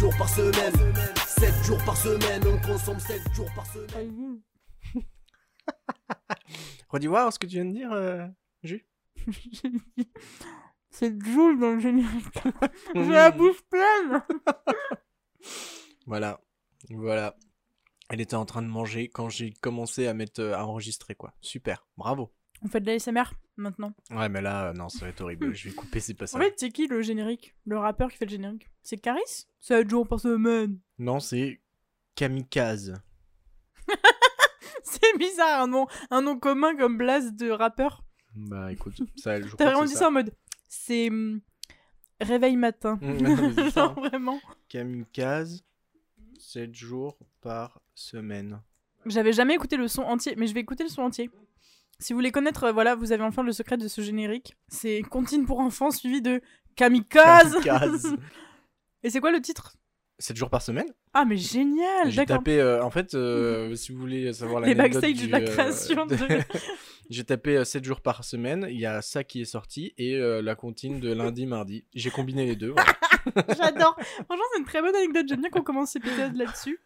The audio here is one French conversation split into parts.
semaine. 7 jours par semaine. 7 jours par semaine. On consomme 7 jours par semaine. Redis-moi ce que tu viens de dire, euh, Jus. C'est Jules dans le générique. J'ai la bouche pleine. Voilà, voilà. Elle était en train de manger quand j'ai commencé à mettre euh, à enregistrer quoi. Super, bravo. On fait de la SMR maintenant. Ouais, mais là, euh, non, ça va être horrible. je vais couper, c'est pas ça. En fait, c'est qui le générique? Le rappeur qui fait le générique? C'est Caris? 7 jours par semaine. Non, c'est Kamikaze. C'est bizarre, un nom, un nom commun comme Blaze de rappeur. Bah écoute, ça, je T'as vraiment dit c'est ça en mode. C'est. hum, Réveil matin. Mm, mais c'est ça, Genre vraiment. Kamikaze, 7 jours par semaine. J'avais jamais écouté le son entier, mais je vais écouter le son entier. Si vous voulez connaître, euh, voilà, vous avez enfin le secret de ce générique. C'est Comptine pour enfants suivi de Kamikaze. Kamikaze. Et c'est quoi le titre? 7 jours par semaine Ah, mais génial, J'ai tapé, euh, en fait, euh, si vous voulez savoir Les backstage du, de la création de- J'ai tapé 7 jours par semaine, il y a ça qui est sorti, et euh, la comptine de lundi, mardi. J'ai combiné les deux. voilà. J'adore. Franchement, c'est une très bonne anecdote. J'aime bien qu'on commence cet épisode là-dessus.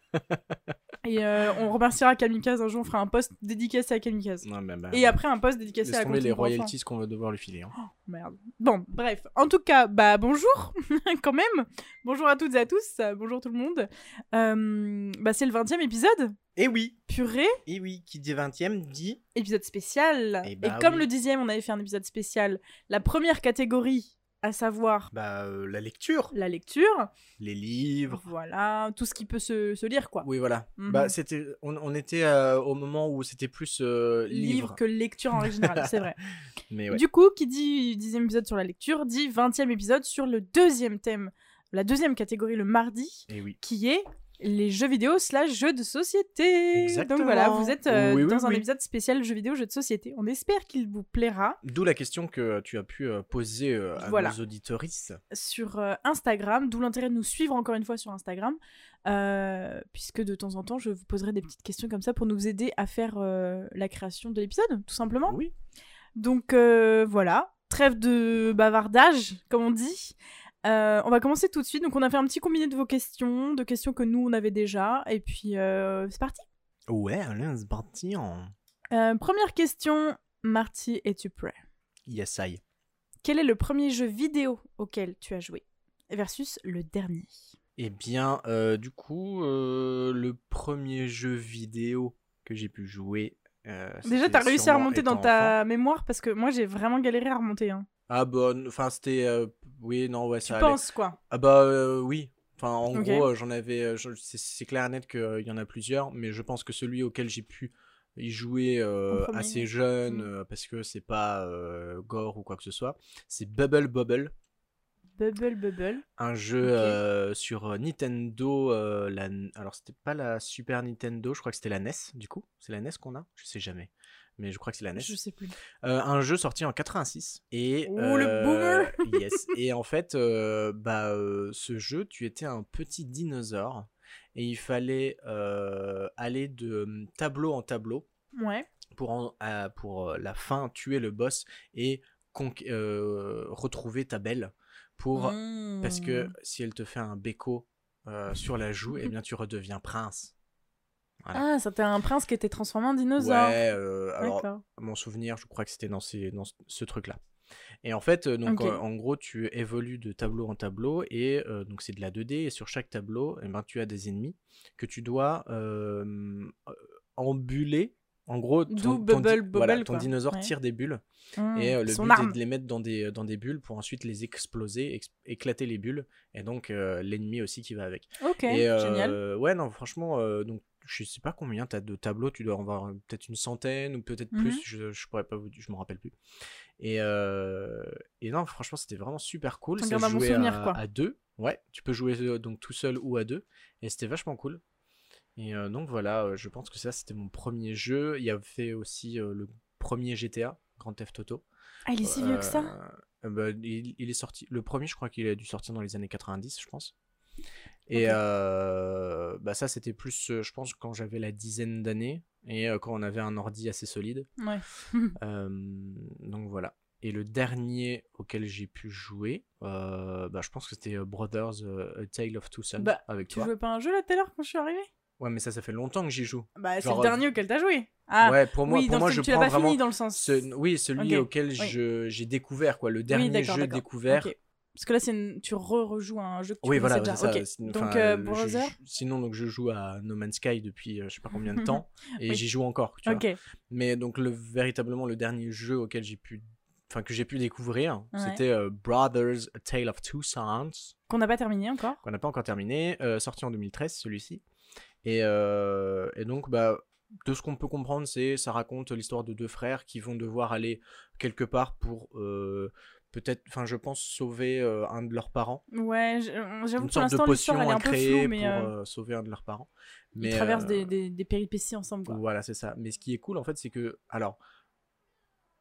Et euh, on remerciera Kamikaze. Un jour, on fera un post dédicacé à Kamikaze. Non, mais, bah, Et après, un post dédicacé à tomber les royalties qu'on va devoir lui filer. hein. Merde. Bon, bref. En tout cas, bah bonjour, quand même. Bonjour à toutes et à tous. Bonjour tout le monde. Euh, bah c'est le 20 e épisode. Et oui, Purée. et oui, qui dit 20ème dit. Épisode spécial. Eh et bah comme oui. le dixième, on avait fait un épisode spécial. La première catégorie, à savoir Bah, euh, la lecture, la lecture. les livres. Voilà, tout ce qui peut se, se lire, quoi. Oui, voilà. Mhm. Bah, c'était, on, on était euh, au moment où c'était plus euh, Livre que lecture en règle générale, c'est vrai. Mais ouais. Du coup, qui dit dixième épisode sur la lecture, dit 20e épisode sur le deuxième thème, la deuxième catégorie, le mardi, Et oui. qui est les jeux vidéo slash jeux de société. Exactement. Donc voilà, vous êtes euh, Oui, oui, dans un épisode spécial jeux vidéo, jeux de société. On espère qu'il vous plaira D'où la question que tu as pu euh, poser euh, à Voilà. nos auditorices. sur euh, Instagram, d'où l'intérêt de nous suivre encore une fois sur Instagram, puisque de temps en temps, je vous poserai des petites questions comme ça pour nous aider à faire la création de l'épisode, tout simplement. Oui. Donc voilà, trêve de bavardage, comme on dit. Euh, on va commencer tout de suite. Donc on a fait un petit combiné de vos questions, de questions que nous on avait déjà, et puis euh, c'est parti. Ouais, allez, c'est parti en. Euh, première question, Marty, es-tu prêt? Yes, I. Quel est le premier jeu vidéo auquel tu as joué versus le dernier? Eh bien, du coup, le premier jeu vidéo que j'ai pu jouer. Déjà, t'as réussi à remonter dans ta mémoire parce que moi j'ai vraiment galéré à remonter. Hein. Ah, bon, enfin, c'était. euh, oui, non, ouais, Tu ça penses quoi? Ah, bah, euh, oui. Enfin, en gros, euh, j'en avais. je- c'est- clair et net qu'il y en a plusieurs, mais je pense que celui auquel j'ai pu y jouer assez jeune, Mm. parce que c'est pas gore ou quoi que ce soit, c'est Bubble Bobble. Bubble Bubble. un jeu euh, sur Nintendo. euh, la... Alors, c'était pas la Super Nintendo, je crois que c'était la NES, du coup. C'est la NES qu'on a? Je sais jamais. Mais je crois que c'est la NES. Je sais plus. Euh, un jeu sorti en 86. Et, Oh, le euh, boomer Yes. Et en fait, euh, bah, euh, ce jeu, tu étais un petit dinosaure. Et il fallait aller de euh, tableau en tableau Ouais. pour, en- à- pour la fin tuer le boss et retrouver ta belle. Pour, Parce que Mmh. si elle te fait un béco sur la joue, eh bien tu redeviens prince. Voilà. Ah, c'était un prince qui était transformé en dinosaure. Ouais, euh, alors mon souvenir, je crois que c'était dans, ces, dans ce- truc-là. Et en fait, euh, donc euh, en gros, tu évolues de tableau en tableau et euh, donc c'est de la 2D et sur chaque tableau, eh ben, tu as des ennemis que tu dois euh, embuler. En gros, ton, ton di- Bubble voilà, ton quoi. dinosaure Ouais. tire des bulles Mmh. et le but arme. est de les mettre dans des, dans des bulles pour ensuite les exploser, ex- éclater les bulles et donc l'ennemi aussi qui va avec. Ok, et génial. ouais, non, franchement, donc je sais pas combien t'as de tableaux, tu dois en avoir peut-être une centaine ou peut-être Mhm. plus, je, je pourrais pas vous je me rappelle plus. Et, euh, et non, franchement, c'était vraiment super cool. Ça jouait à, quoi. à deux. Ouais, tu peux jouer euh, donc tout seul ou à deux. Et c'était vachement cool. Et euh, donc voilà, euh, je pense que ça c'était mon premier jeu. Il y avait aussi euh, le premier GTA, Grand Theft Auto. Ah, il est si vieux que ça Euh, bah, il, il est sorti. Le premier, je crois qu'il a dû sortir dans les années 90, je pense. Et euh, bah ça, c'était plus, euh, je pense, quand j'avais la dizaine d'années et euh, quand on avait un ordi assez solide. Ouais. Euh, donc voilà. Et le dernier auquel j'ai pu jouer, euh, bah, je pense que c'était Brothers A Tale of Two Sons Bah, avec Tu toi. jouais pas un jeu là tout à l'heure quand je suis arrivée? Ouais, mais ça, ça fait longtemps que j'y joue. Bah, c'est le dernier auquel t'as joué. Ah, ouais, pour moi, oui, pour moi je tu prends pas vraiment fini dans le sens. ce- oui, celui auquel oui. je- j'ai découvert, quoi. Le dernier jeu découvert. Parce que là, c'est une- tu re-rejoues un jeu que tu Oui, voilà, déjà. ça. Ok. Sin- Donc, euh, je- sinon, donc, je joue à No Man's Sky depuis euh, je sais pas combien de temps. et Oui. j'y joue encore, tu vois. Mais donc, le, véritablement, le dernier jeu auquel j'ai pu. Enfin, que j'ai pu découvrir, Ouais. c'était euh, Brothers A Tale of Two Sons. Qu'on n'a pas terminé encore. qu'on n'a pas encore terminé, euh, sorti en 2013 celui-ci. Et, euh, et donc, bah, de ce qu'on peut comprendre, c'est ça raconte l'histoire de deux frères qui vont devoir aller quelque part pour euh, peut-être, enfin, je pense sauver euh, un de leurs parents. Ouais, euh, j'avoue que pour l'instant, l'histoire, elle est à un peu floue, mais pour euh, euh, sauver un de leurs parents. ils traversent des, des, des péripéties ensemble, quoi. Voilà, c'est ça. Mais ce qui est cool, en fait, c'est que, alors,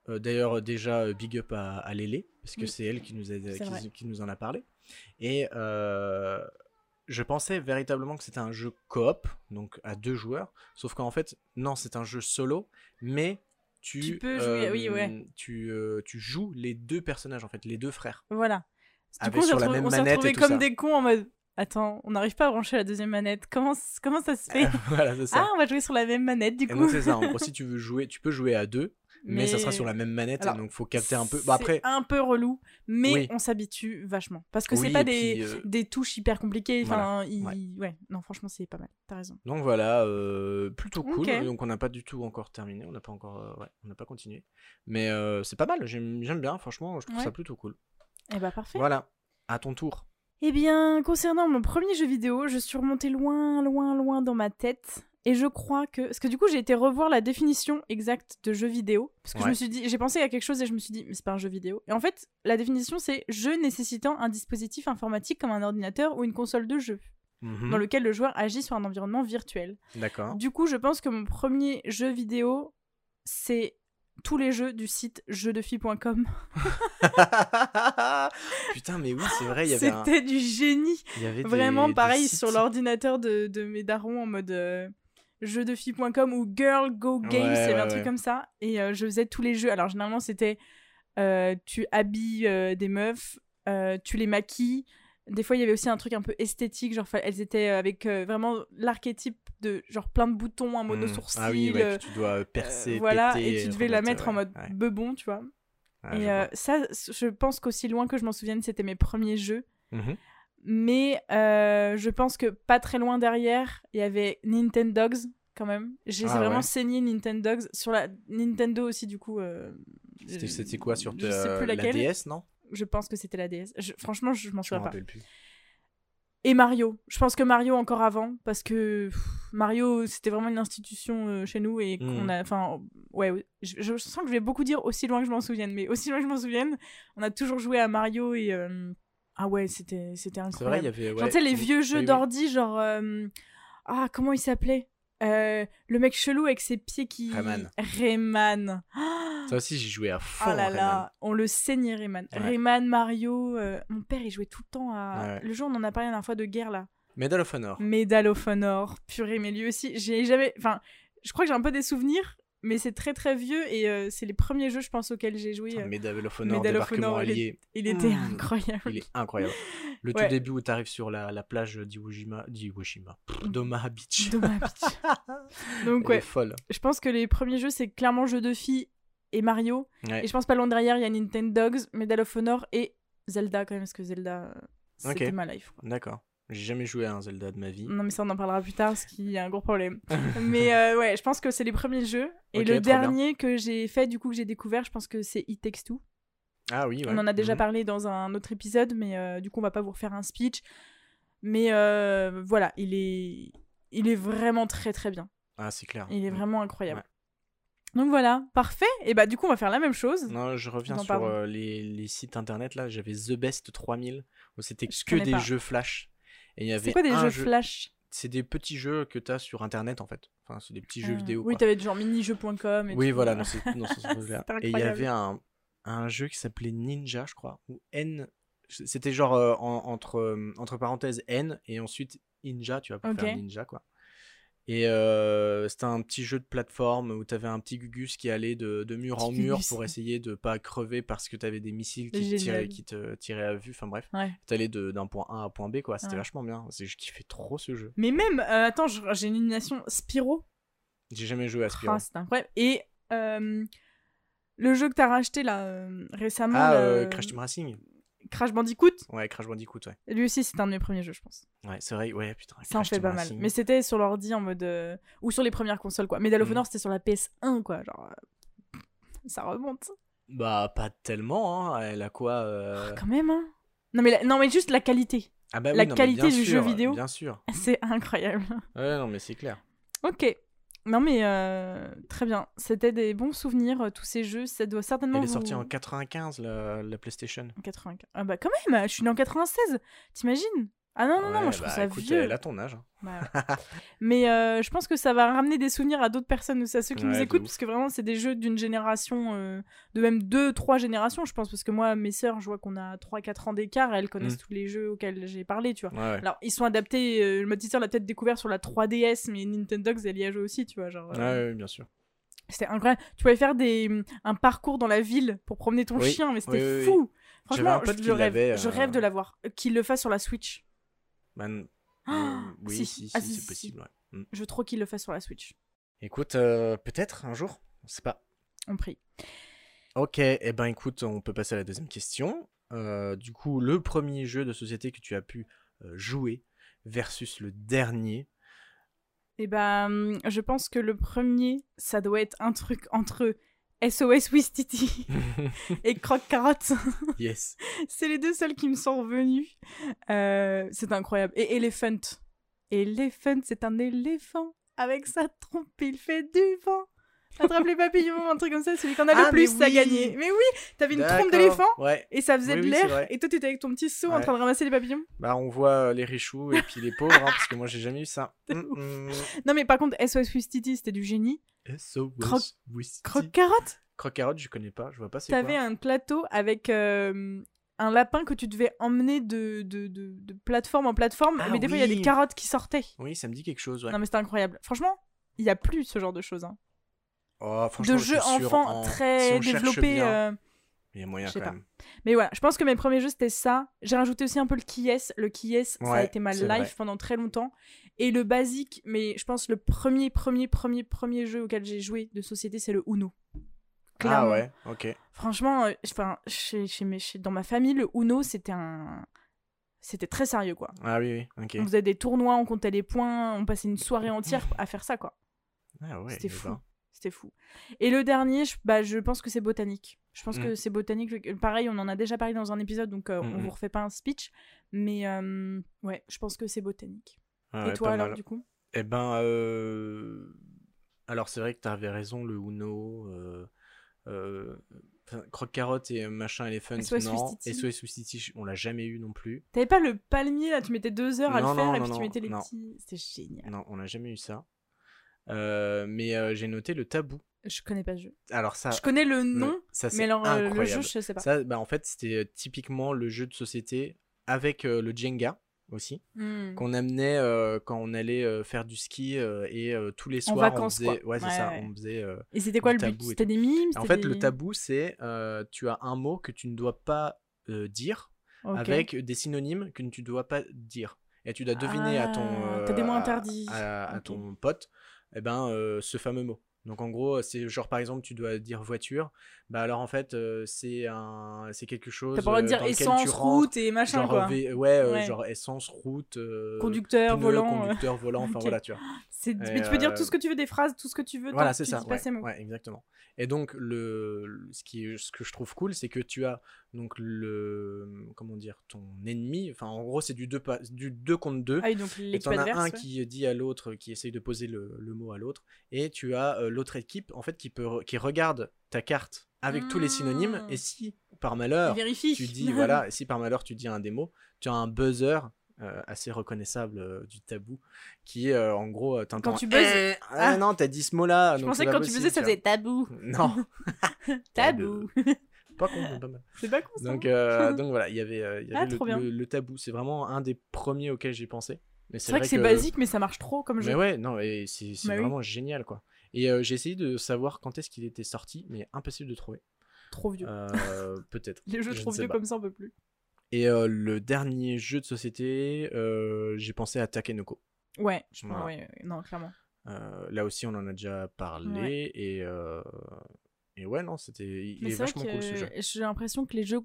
d'ailleurs, déjà, big up à, à Lélé, parce que Oui. c'est elle qui nous, a, qui, qui nous en a parlé. Et je pensais véritablement que c'était un jeu coop, donc à deux joueurs, sauf qu'en fait, non, c'est un jeu solo, mais tu, Tu peux jouer, oui, ouais. tu, euh, tu joues les deux personnages, en fait, les deux frères. Voilà. Du coup, on s'est retrouvés comme ça. des cons en mode Attends, on n'arrive pas à brancher la deuxième manette. Comment, comment ça se fait? Voilà, ça. Ah, on va jouer sur la même manette du coup. donc c'est ça, en gros, si tu veux jouer, tu peux jouer à deux, mais, ça sera sur la même manette, Alors, donc faut capter un peu. Après, un peu relou, mais Oui. on s'habitue vachement. Parce que Oui, c'est pas des, puis, euh, des touches hyper compliquées. Enfin, Voilà, il- ouais. ouais. non, franchement, c'est pas mal. T'as raison. Donc voilà, euh, plutôt cool. Donc on n'a pas du tout encore terminé, on n'a pas encore, euh, ouais, on n'a pas continué. Mais c'est pas mal, j'aime j'aime bien, franchement, je trouve Ouais. ça plutôt cool. Eh bah, parfait. Voilà, à ton tour. Eh bien, concernant mon premier jeu vidéo, je suis remontée loin, loin, loin dans ma tête. Et je crois que. Parce que du coup, j'ai été revoir la définition exacte de jeu vidéo. Parce que je me suis dit. J'ai pensé à quelque chose et je me suis dit, mais c'est pas un jeu vidéo. Et en fait, la définition, c'est jeu nécessitant un dispositif informatique comme un ordinateur ou une console de jeu, Mhm. dans lequel le joueur agit sur un environnement virtuel. D'accord. Du coup, je pense que mon premier jeu vidéo, c'est tous les jeux du site jeuxdefilles.com. Putain, mais oui, c'est vrai, avait un- C'était du génie. il y avait des- Vraiment des pareil sur l'ordinateur de, de mes darons en mode euh, jeuxdefilles.com ou Girl Go Games, Ouais, il y avait un ouais, truc ouais. comme ça. Et euh, je faisais tous les jeux. Alors généralement c'était euh, tu habilles euh, des meufs, tu les maquilles. Des fois il y avait aussi un truc un peu esthétique, genre elles étaient avec vraiment l'archétype de genre plein de boutons, un mono sourcil. Ah oui, ouais, que tu dois percer, voilà, péter, et tu devais la mettre en ouais, mode ouais. bebon, tu vois. Ouais, je et ça, je pense qu'aussi loin que je m'en souvienne, c'était mes premiers jeux. Mhm. Mais euh, je pense que pas très loin derrière, il y avait Nintendogs quand même. J'ai Ah vraiment ouais. saigné Nintendogs. Sur la Nintendo aussi, du coup. euh, C'était- quoi sur je ta- sais plus la. DS, non? Je pense que c'était la DS. Je- franchement, je m'en souviens pas. plus. Et Mario. Je pense que Mario encore avant, parce que pff, Mario, c'était vraiment une institution euh, chez nous et qu'on Mhm. a. Enfin, ouais, ouais, je, je sens que je vais beaucoup dire aussi loin que je m'en souvienne, mais aussi loin que je m'en souvienne, on a toujours joué à Mario et. Ah ouais, c'était c'était C'est vrai, il incroyable. y avait. Genre, tu sais, les vieux jeux d'ordi, genre. euh, Ah, comment il s'appelait? Euh, Le mec chelou avec ses pieds qui. Rayman. Rayman. Ça aussi, j'y jouais à fond. Oh là Rayman. là, on le saignait Rayman. Ouais. Rayman, Mario. euh, Mon père, il jouait tout le temps à. Ouais. Le jour, on en a parlé la dernière fois de guerre là. Medal of Honor. Medal of Honor, purée, mais lui aussi, j'ai jamais. Enfin, je crois que j'ai un peu des souvenirs, mais c'est très très vieux et euh, c'est les premiers jeux, je pense, auxquels j'ai joué. Euh, Medal of Honor, Medal of Honor, il est- allié. Il était Mm. incroyable. Il est incroyable. Le Ouais. tout début où tu arrives sur la, la plage d'Iwo Jima, d'Iwo Jima, pff, d'Omaha Beach. Donc Elle est ouais, folle. je pense que les premiers jeux, c'est clairement jeux de filles et Mario. Ouais. Et je pense pas loin derrière, il y a Nintendogs, Medal of Honor et Zelda quand même, parce que Zelda, c'était Ok. ma life. D'accord. J'ai jamais joué à un Zelda de ma vie. Non mais ça on en parlera plus tard, parce qu'il y a un gros problème. mais euh, ouais, je pense que c'est les premiers jeux. Et le bien. dernier que j'ai fait, du coup, que j'ai découvert, je pense que c'est It Takes Two. Ah oui, ouais. On en a déjà Mhm. parlé dans un autre épisode, mais euh, du coup, on va pas vous refaire un speech. Mais euh, voilà, il est, il est vraiment très très bien. Ah, c'est clair. Il est Mm. vraiment incroyable. Donc voilà, parfait. Et bah du coup, on va faire la même chose. Non, je reviens sur euh, les, les sites internet là. J'avais The Best 3000 où c'était que des pas. jeux flash. Et il y avait C'est quoi des un jeux jeu- flash? C'est des petits jeux que tu as sur internet en fait. Enfin, c'est des petits jeux Ah, vidéo. Oui, quoi. t'avais genre minijeux.com. et Oui, tout. voilà, dans ce, Et il y avait un, un jeu qui s'appelait Ninja, je crois, ou N. C'était genre euh, en- entre, euh, entre parenthèses N et ensuite Ninja, tu pour Ok. faire Ninja, quoi. Et euh, c'était un petit jeu de plateforme où t'avais un petit Gugus qui allait de, de mur en mur Gugus. pour essayer de pas crever parce que t'avais des missiles qui te, tiraient, qui te tiraient à vue. Enfin bref, Ouais. t'allais d'un point A à un point B quoi. C'était Ouais. vachement bien. Je kiffais trop ce jeu. Mais même, euh, attends, j'ai une illumination Spyro. J'ai jamais joué à Spyro. Ah, c'est incroyable. Et euh, le jeu que t'as racheté là récemment, Ah, euh, euh, Crash Team Racing Crash Bandicoot, Ouais, Crash Bandicoot, ouais. lui aussi c'est un de mes premiers jeux, je pense. Ouais, c'est vrai, ouais, putain. Ça en fait pas mal. Mais c'était sur l'ordi en mode. euh, Ou sur les premières consoles quoi. Medal of Mhm. Honor c'était sur la PS1 quoi. Genre. euh, Ça remonte. Bah, pas tellement, hein. Elle a quoi euh, Quand même, hein. Non mais, la- non, mais juste la qualité. Ah bah oui, la non, qualité du jeu vidéo. Bien sûr. C'est incroyable. Ouais, non, mais c'est clair. Ok. Non mais euh, très bien. C'était des bons souvenirs, euh, tous ces jeux. Ça doit certainement. Elle est vous- sortie en 95, la, la PlayStation. En 95. Ah bah quand même, je suis née en 96. T'imagines? Ah non, non, non, Ouais, moi je trouve bah, ça écoute, vieux. Elle a ton âge. hein. Bah, Mais euh, je pense que ça va ramener des souvenirs à d'autres personnes aussi, à ceux qui Ouais, nous écoutent, parce que vraiment, c'est des jeux d'une génération, euh, de même deux, trois générations, je pense, parce que moi, mes sœurs, je vois qu'on a 3-4 ans d'écart, elles connaissent Mm. tous les jeux auxquels j'ai parlé, tu vois. Ouais. Alors, ils sont adaptés, euh, le mode teaser l'a peut-être découvert sur la 3DS, mais Nintendogs, elle y a joué aussi, tu vois. Genre, Ouais, euh, ouais, bien sûr. C'était incroyable. Tu pouvais faire des, un parcours dans la ville pour promener ton Oui, chien, mais c'était oui, oui, fou. Franchement, je, rêve. je rêve de l'avoir. Qu'il le fasse sur la Switch. Man- Ah, euh, oui, si. si, si, Ah, si, c'est si, possible. ouais. Mm. Je veux trop qu'il le fasse sur la Switch. Écoute, euh, peut-être un jour, on sait pas. On prie. Ok, et ben écoute, on peut passer à la deuxième question. Euh, du coup, le premier jeu de société que tu as pu euh, jouer versus le dernier. Et ben, je pense que le premier, ça doit être un truc entre SOS Wistiti et Croque Carotte. yes. c'est les deux seuls qui me sont revenus. Euh, c'est incroyable. Et Elephant. Elephant, c'est un éléphant. Avec sa trompe, il fait du vent. Attrape les papillons, un truc comme ça. Celui qui en a Ah, le plus, mais ça a gagné. Mais oui, t'avais une trompe d'éléphant. Ouais. Et ça faisait Oui, de l'air, et toi t'étais avec ton petit seau en train de ramasser les papillons. Bah, on voit euh, les richoux et puis les pauvres, hein, parce que moi j'ai jamais eu ça. Mm, mm. Non mais par contre, SOS Wistiti, c'était du génie. SOS Whisky. Croque carotte Croque-carotte, je connais pas, je vois pas c'est T'avais un plateau avec euh, un lapin que tu devais emmener de, de, de, de plateforme en plateforme, Ah mais des fois il y a des carottes qui sortaient. Oui, ça me dit quelque chose, ouais. Non mais c'était incroyable. Franchement, il y a plus ce genre de choses. hein. Oh, franchement, De jeux enfants en- très si développés. euh, Il y a moyen quand pas. même. Mais voilà, je pense que mes premiers jeux c'était ça. J'ai rajouté aussi un peu le Kies. Le Kies, ça a été ma life vrai. pendant très longtemps. Et le basique, mais je pense le premier, premier, premier, premier jeu auquel j'ai joué de société, c'est le Uno. Ah ouais, ok. Franchement, euh, enfin, chez, chez mes- chez- dans ma famille, le Uno, c'était un. C'était très sérieux, quoi. Ah oui, oui, ok. On faisait des tournois, on comptait les points, on passait une soirée entière à faire ça, quoi. Ah ouais, C'était fou. C'était fou. Et le dernier, je, bah, je pense que c'est Botanique. Je pense Mm. que c'est Botanique. Pareil, on en a déjà parlé dans un épisode, donc euh, Mm, on mm. vous refait pas un speech. Mais euh, ouais, je pense que c'est Botanique. Ah ouais, Et toi, alors, mal. du coup? Eh ben, euh, alors c'est vrai que t'avais raison, le Uno, euh... enfin, Croque-carotte et machin Elephant, SOS non. SOS Wistiti, on l'a jamais eu non plus. T'avais pas le palmier, là, tu mettais deux heures à Non, le faire, non, et puis tu mettais les petits. C'était génial. Non, on n'a jamais eu ça. Euh, mais euh, j'ai noté le tabou. Je connais pas ce jeu. Alors ça, je connais le nom, le- ça mais alors euh, le jeu, je sais pas. Ça, bah, en fait, c'était typiquement le jeu de société avec le Jenga aussi, Hmm. qu'on amenait euh, quand on allait euh, faire du ski euh, et tous les En soirs vacances, on faisait, quoi. ouais c'est Ouais, ça, ouais. on faisait. Et c'était quoi le but? tabou C'était des mimes? En fait, le tabou, c'est tu as un mot que tu ne dois pas dire avec des synonymes que tu ne dois pas dire. Et tu dois deviner à ton Ah, t'as des mots interdits. à, ton pote, eh ben euh, ce fameux mot. Donc en gros, c'est genre par exemple, tu dois dire voiture, bah alors en fait euh, c'est un c'est quelque chose T'as pas le droit de euh, dire essence, rentres, route et machin, genre quoi. V- ouais, euh, Ouais. genre essence, route, euh, Conducteur, pneu, volant. conducteur, volant, enfin voilà, tu vois. Et, Mais tu peux dire tout ce que tu veux, des phrases, tout ce que tu veux. Voilà, c'est ça. Ouais, ouais, exactement. Et donc le, ce qui ce que je trouve cool, c'est que tu as donc le comment dire ton ennemi. Enfin, en gros, c'est du 2 du deux contre 2 Ah oui, donc l'équipe as un ouais. qui dit à l'autre, qui essaye de poser le, le mot à l'autre, et tu as euh, l'autre équipe en fait qui peut qui regarde ta carte avec tous les synonymes, et si par malheur tu dis voilà, si par malheur tu dis un des mots, tu as un buzzer euh, assez reconnaissable euh, du tabou qui euh, en gros t'entends Quand tu buzzes- Eh, Ah. ah non t'as dit ce mot là Je pensais que quand tu faisais, ça faisait tabou. non Tabou. Pas con mais pas mal C'est pas con ça. donc, euh, donc voilà, il y avait, euh, il y Ah, le, tabou. C'est vraiment un des premiers auxquels j'ai pensé. Mais C'est vrai que c'est basique, mais ça marche trop comme jeu. Mais ouais, non, et c'est Bah oui. vraiment génial, quoi. Et euh, j'ai essayé de savoir quand est-ce qu'il était sorti, mais impossible de trouver. Trop vieux. Peut-être. Les jeux je trop vieux pas. comme ça, on peut plus. Et le dernier jeu de société, j'ai pensé à Takenoko. Ouais, je Voilà. ouais, non, clairement. Là aussi, on en a déjà parlé. Et, et ouais, non, c'était. Il Mais est vachement cool ce jeu. j'ai l'impression que les jeux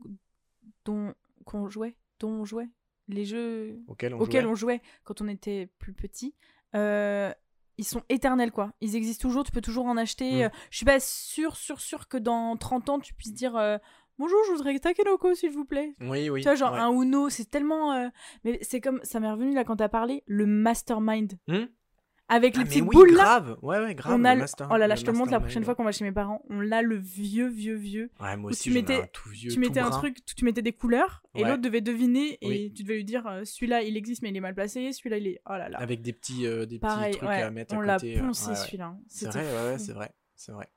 dont qu'on jouait, dont on jouait, les jeux on auxquels jouait. on jouait quand on était plus petit, euh, ils sont éternels quoi. Ils existent toujours, tu peux toujours en acheter. Mm. Euh, Je suis pas sûre, sûre, sûre que dans 30 ans tu puisses dire euh, bonjour, je voudrais Takenoko s'il vous plaît. Oui, oui. tu vois, genre ouais. un Uno, c'est tellement. euh, Mais c'est comme. Ça m'est revenu là quand t'as parlé, le Mastermind. Hmm Avec Ah, les petites oui, boules là. grave. Ouais, ouais, grave. On a le master- Oh là là, je te le montre la prochaine fois qu'on va chez mes parents. On l'a le vieux, vieux, vieux. Ouais, moi où aussi, tu mettais- un tout vieux. tu mettais tout un brun. truc, tu mettais des couleurs, et Ouais. l'autre devait deviner, et Oui. tu devais lui dire euh, celui-là il existe mais il est mal placé, celui-là il est. Oh là là. Avec des petits, euh, des Pareil, petits trucs ouais, à mettre on à l'a côté. euh, poncé ouais, ouais. celui-là. C'est vrai, ouais, c'est vrai. C'est vrai.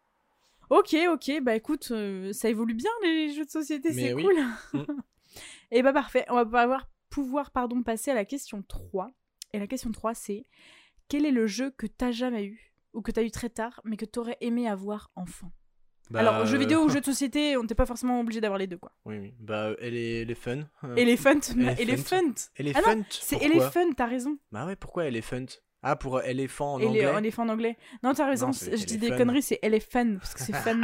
Ok, ok, bah écoute, euh, ça évolue bien les jeux de société, c'est cool. Mm. et bah parfait, on va pouvoir, pouvoir pardon, passer à la question 3. Et la question 3 c'est quel est le jeu que t'as jamais eu ou que t'as eu très tard mais que t'aurais aimé avoir enfant Bah, Alors jeux vidéo euh, ou jeux de société, on n'était pas forcément obligé d'avoir les deux quoi. Oui, oui. Bah, elle est, elle est fun. Euh, Elephant, Elephant. Elephant. Ah non, fun. C'est Elephant, t'as raison. Bah ouais, pourquoi Elephant? Ah, pour euh, éléphant en anglais éléphant en anglais. Non, t'as raison, Non, je dis des Elephant. conneries, c'est Elephant, parce que c'est fun.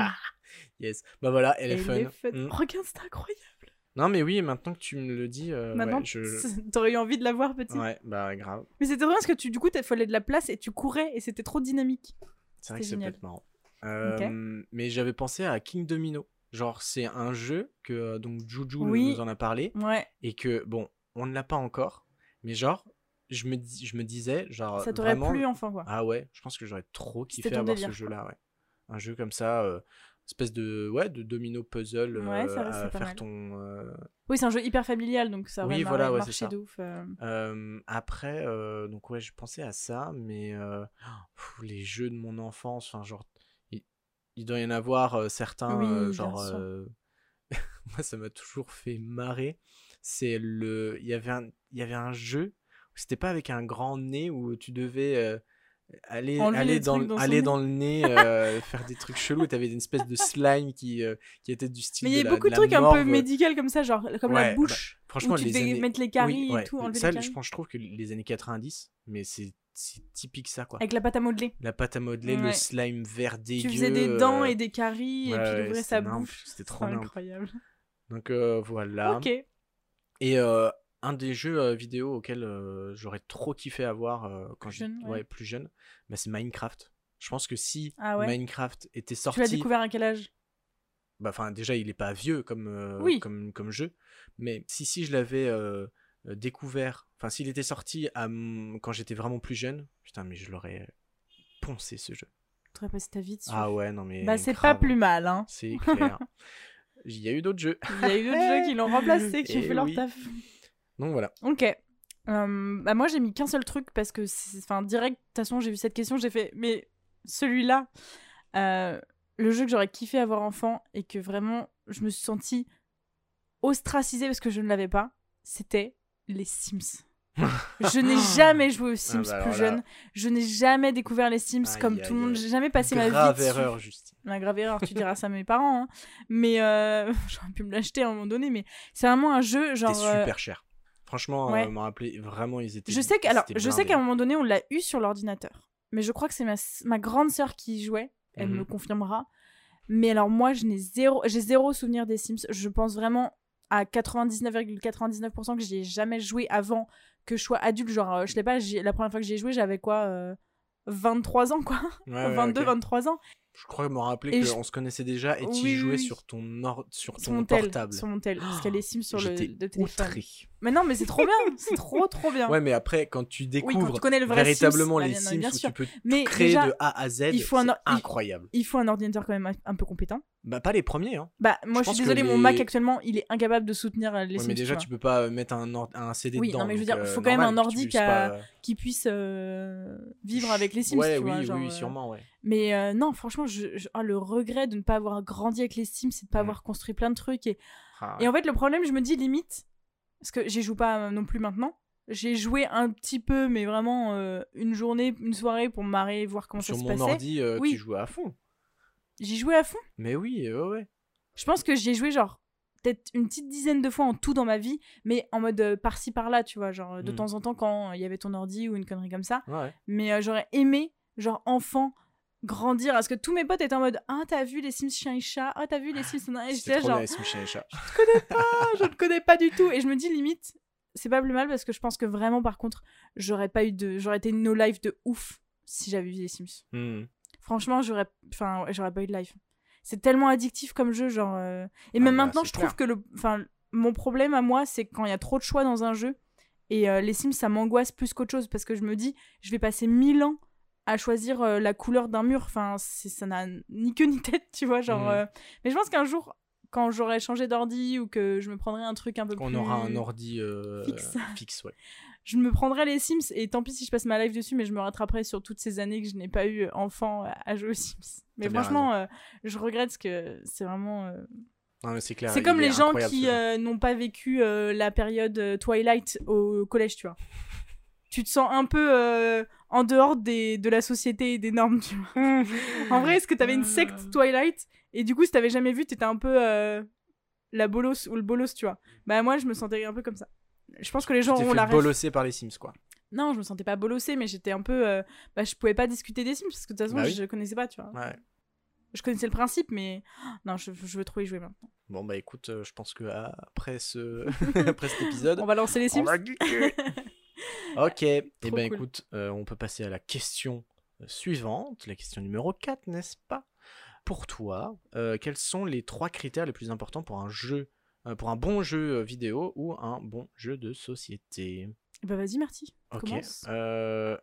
Yes. Bah voilà, Elephant. Elephant. Mm. Regarde, c'est incroyable. Non, mais oui, maintenant que tu me le dis, euh, Maintenant, ouais, je... t'aurais eu envie de l'avoir petit. Ouais, bah grave. Mais c'était bien parce que tu, du coup, t'as fallait de la place et tu courais et c'était trop dynamique. C'est vrai que c'est peut-être marrant. Euh, Mais j'avais pensé à King Domino. Genre, c'est un jeu que euh, donc Juju Oui. nous en a parlé Ouais, et que bon, on ne l'a pas encore, mais genre, je me, dis- je me disais, genre, ça t'aurait vraiment, plu enfant quoi. Ah ouais, je pense que j'aurais trop kiffé avoir délire, ce jeu-là, ouais. Un jeu comme ça, euh, espèce de ouais, de domino puzzle Ouais, euh, va, à faire mal. ton. euh, Oui, c'est un jeu hyper familial donc ça Oui, voilà, ouais, marché de ouf. euh. euh, après, donc ouais, je pensais à ça, mais pff, les jeux de mon enfance, enfin genre, il, il doit y en avoir certains, Oui, genre, moi ça m'a toujours fait marrer. C'est le, il y avait un, il y avait un jeu, c'était pas avec un grand nez où tu devais aller, aller dans, aller dans le nez, euh, faire des trucs chelous. T'avais une espèce de slime qui, euh, qui était du style. Mais il y a beaucoup de, trucs un peu médicaux comme ça, genre comme Ouais, la bah, bouche. Franchement, où tu les années... mettre les caries oui, ouais. et tout, enlever ça, les caries. je pense, je trouve que les années 90, mais c'est typique ça, quoi. Avec la pâte à modeler. La pâte à modeler, le slime vert dégueu. Tu faisais des dents euh, et des caries et ouais, puis il ouvrait sa bouche. c'était trop incroyable. Donc euh, voilà. Ok. Et euh, un des jeux vidéo auxquels j'aurais trop kiffé avoir quand j'étais jeune, ouais. ouais, plus jeune, bah, c'est Minecraft. Je pense que si Ah ouais? Minecraft était Tu sorti, l'as découvert à quel âge? Bah enfin déjà il est pas vieux comme euh, Oui. comme comme jeu, mais si si je l'avais euh, découvert, enfin s'il était sorti à quand j'étais vraiment plus jeune, putain mais je l'aurais poncé ce jeu. Tu aurais passé ta vie dessus. Ah ouais non mais bah c'est pas plus mal, hein. C'est clair. Il y a eu d'autres jeux. Il y a eu d'autres jeux qui l'ont remplacé, qui ont Eh fait leur taf. Donc voilà. Ok. Euh, bah moi j'ai mis qu'un seul truc parce que, enfin direct, de toute façon j'ai vu cette question, j'ai fait, mais celui-là, euh, le jeu que j'aurais kiffé avoir enfant et que vraiment je me suis sentie ostracisée parce que je ne l'avais pas, c'était les Sims. je n'ai jamais joué aux Sims bah plus là. jeune. Je n'ai jamais découvert les Sims Aïe, comme aïe, tout le monde. J'ai jamais passé ma vie. Grave erreur Justine. La grave erreur, tu diras ça à mes parents. hein. Mais euh, j'aurais pu me l'acheter à un moment donné. Mais c'est vraiment un jeu genre. Super cher. Franchement, ouais. euh, m'en rappeler vraiment ils étaient Je sais que alors, c'était je sais blindé. qu'à un moment donné, on l'a eu sur l'ordinateur. Mais je crois que c'est ma, ma grande sœur qui y jouait. Elle Mhm. me confirmera. Mais alors moi, je n'ai zéro, j'ai zéro souvenir des Sims. Je pense vraiment à 99,99% que j'y ai jamais joué avant que je sois adulte. Genre, euh, je sais pas, la première fois que j'y ai joué, j'avais quoi euh, 23 ans, quoi. Ouais, ouais, 22, ok. 23 ans. Je crois me rappeler qu'on je- se connaissait déjà et tu Oui, jouais oui, oui. sur ton or... sur ton mon tel. portable. Sur mon tel. Parce qu'il y a les Sims sur le, le téléphone. outré. Mais non, mais c'est trop bien. C'est trop, trop bien. Ouais, mais après quand tu oui, découvres quand tu connais le vrai véritablement Sims, les bah, bien- Sims bien où tu peux Mais créer déjà, de A à Z, il faut un or- il- incroyable. il faut un ordinateur quand même un- peu compétent. Bah pas les premiers hein. Bah, moi, je, suis que désolée, mon les- Mac actuellement, il est incapable de soutenir euh, les Ouais, Sims. mais déjà tu tu peux pas euh, mettre un, or- un CD Oui, dedans. non, mais je veux dire, euh, faut quand même un tu ordi puisses qui puisse euh, vivre avec les Sims, Ouais, tu oui, oui, oui, euh, sûrement, ouais. Mais euh, non, franchement, je, je- ah, le regret de ne pas avoir grandi avec les Sims, c'est de pas Mm. avoir construit plein de trucs. Et, Ah, et en fait, le problème, je me dis limite, parce que j'y joue pas non plus maintenant, J'ai joué un petit peu, mais vraiment euh, une journée, une soirée pour me marrer, voir comment Sur ça se mon passait. ordi, euh, Oui. tu jouais à fond. J'y jouais à fond. Mais oui, ouais, ouais. Je pense que j'y ai joué genre peut-être une petite dizaine de fois en tout dans ma vie, mais en mode euh, par-ci par-là, tu vois, genre de Mm. temps en temps quand il y avait ton ordi ou une connerie comme ça. ouais. Mais euh, j'aurais aimé, genre enfant, grandir à ce que tous mes potes étaient en mode Ah, t'as vu les Sims chien et chat? Ah, t'as vu les Sims. Et j'étais genre les Sims Chien et Chat. Ah, je ne connais pas du tout. Et je me dis limite, c'est pas plus mal parce que je pense que vraiment, par contre, j'aurais pas eu de. J'aurais été no life de ouf si j'avais vu les Sims. Hmm. Franchement, j'aurais. Enfin, j'aurais pas eu de life. C'est tellement addictif comme jeu, genre. euh, Et Ah même bah, maintenant, je trouve que le. Enfin, mon problème à moi, c'est quand il y a trop de choix dans un jeu. Et euh, les Sims, ça m'angoisse plus qu'autre chose parce que je me dis, je vais passer mille ans à choisir euh, la couleur d'un mur. Enfin, ça n'a ni queue ni tête, tu vois. Genre, Mhm. euh, Mais je pense qu'un jour, quand j'aurai changé d'ordi ou que je me prendrai un truc un peu Qu'on plus. aura un ordi euh, fixe. fixe, ouais. Je me prendrai les Sims et tant pis si je passe ma life dessus, mais je me rattraperai sur toutes ces années que je n'ai pas eu enfant à- jouer aux Sims. Mais franchement, je regrette parce que c'est vraiment. c'est comme les gens qui euh, n'ont pas vécu euh, la période Twilight au collège, tu vois. tu te sens un peu euh, en dehors des, de la société et des normes, tu vois. en vrai, est-ce que t'avais une secte Twilight? Et du coup, si t'avais jamais vu, t'étais un peu euh, la bolos ou le bolos, tu vois. Bah moi, je me sentais un peu comme ça. Je pense que les gens ont la bolosser par les Sims, quoi. Non, je me sentais pas bolossée, mais j'étais un peu. euh, Bah, je pouvais pas discuter des Sims parce que de toute façon, Bah oui. je connaissais pas, tu vois. Ouais. Je connaissais le principe, mais. Non, je, je veux trop y jouer maintenant. Bon, bah écoute, euh, je pense que après, ce... après cet épisode, On va lancer les on Sims. va geeker. Ok, et Trop ben cool. écoute, euh, on peut passer à la question euh, suivante, la question numéro 4, n'est-ce pas? Pour toi, euh, quels sont les trois critères les plus importants pour un jeu, euh, pour un bon jeu vidéo ou un bon jeu de société? Bah, vas-y, Marty. Ok. Commence.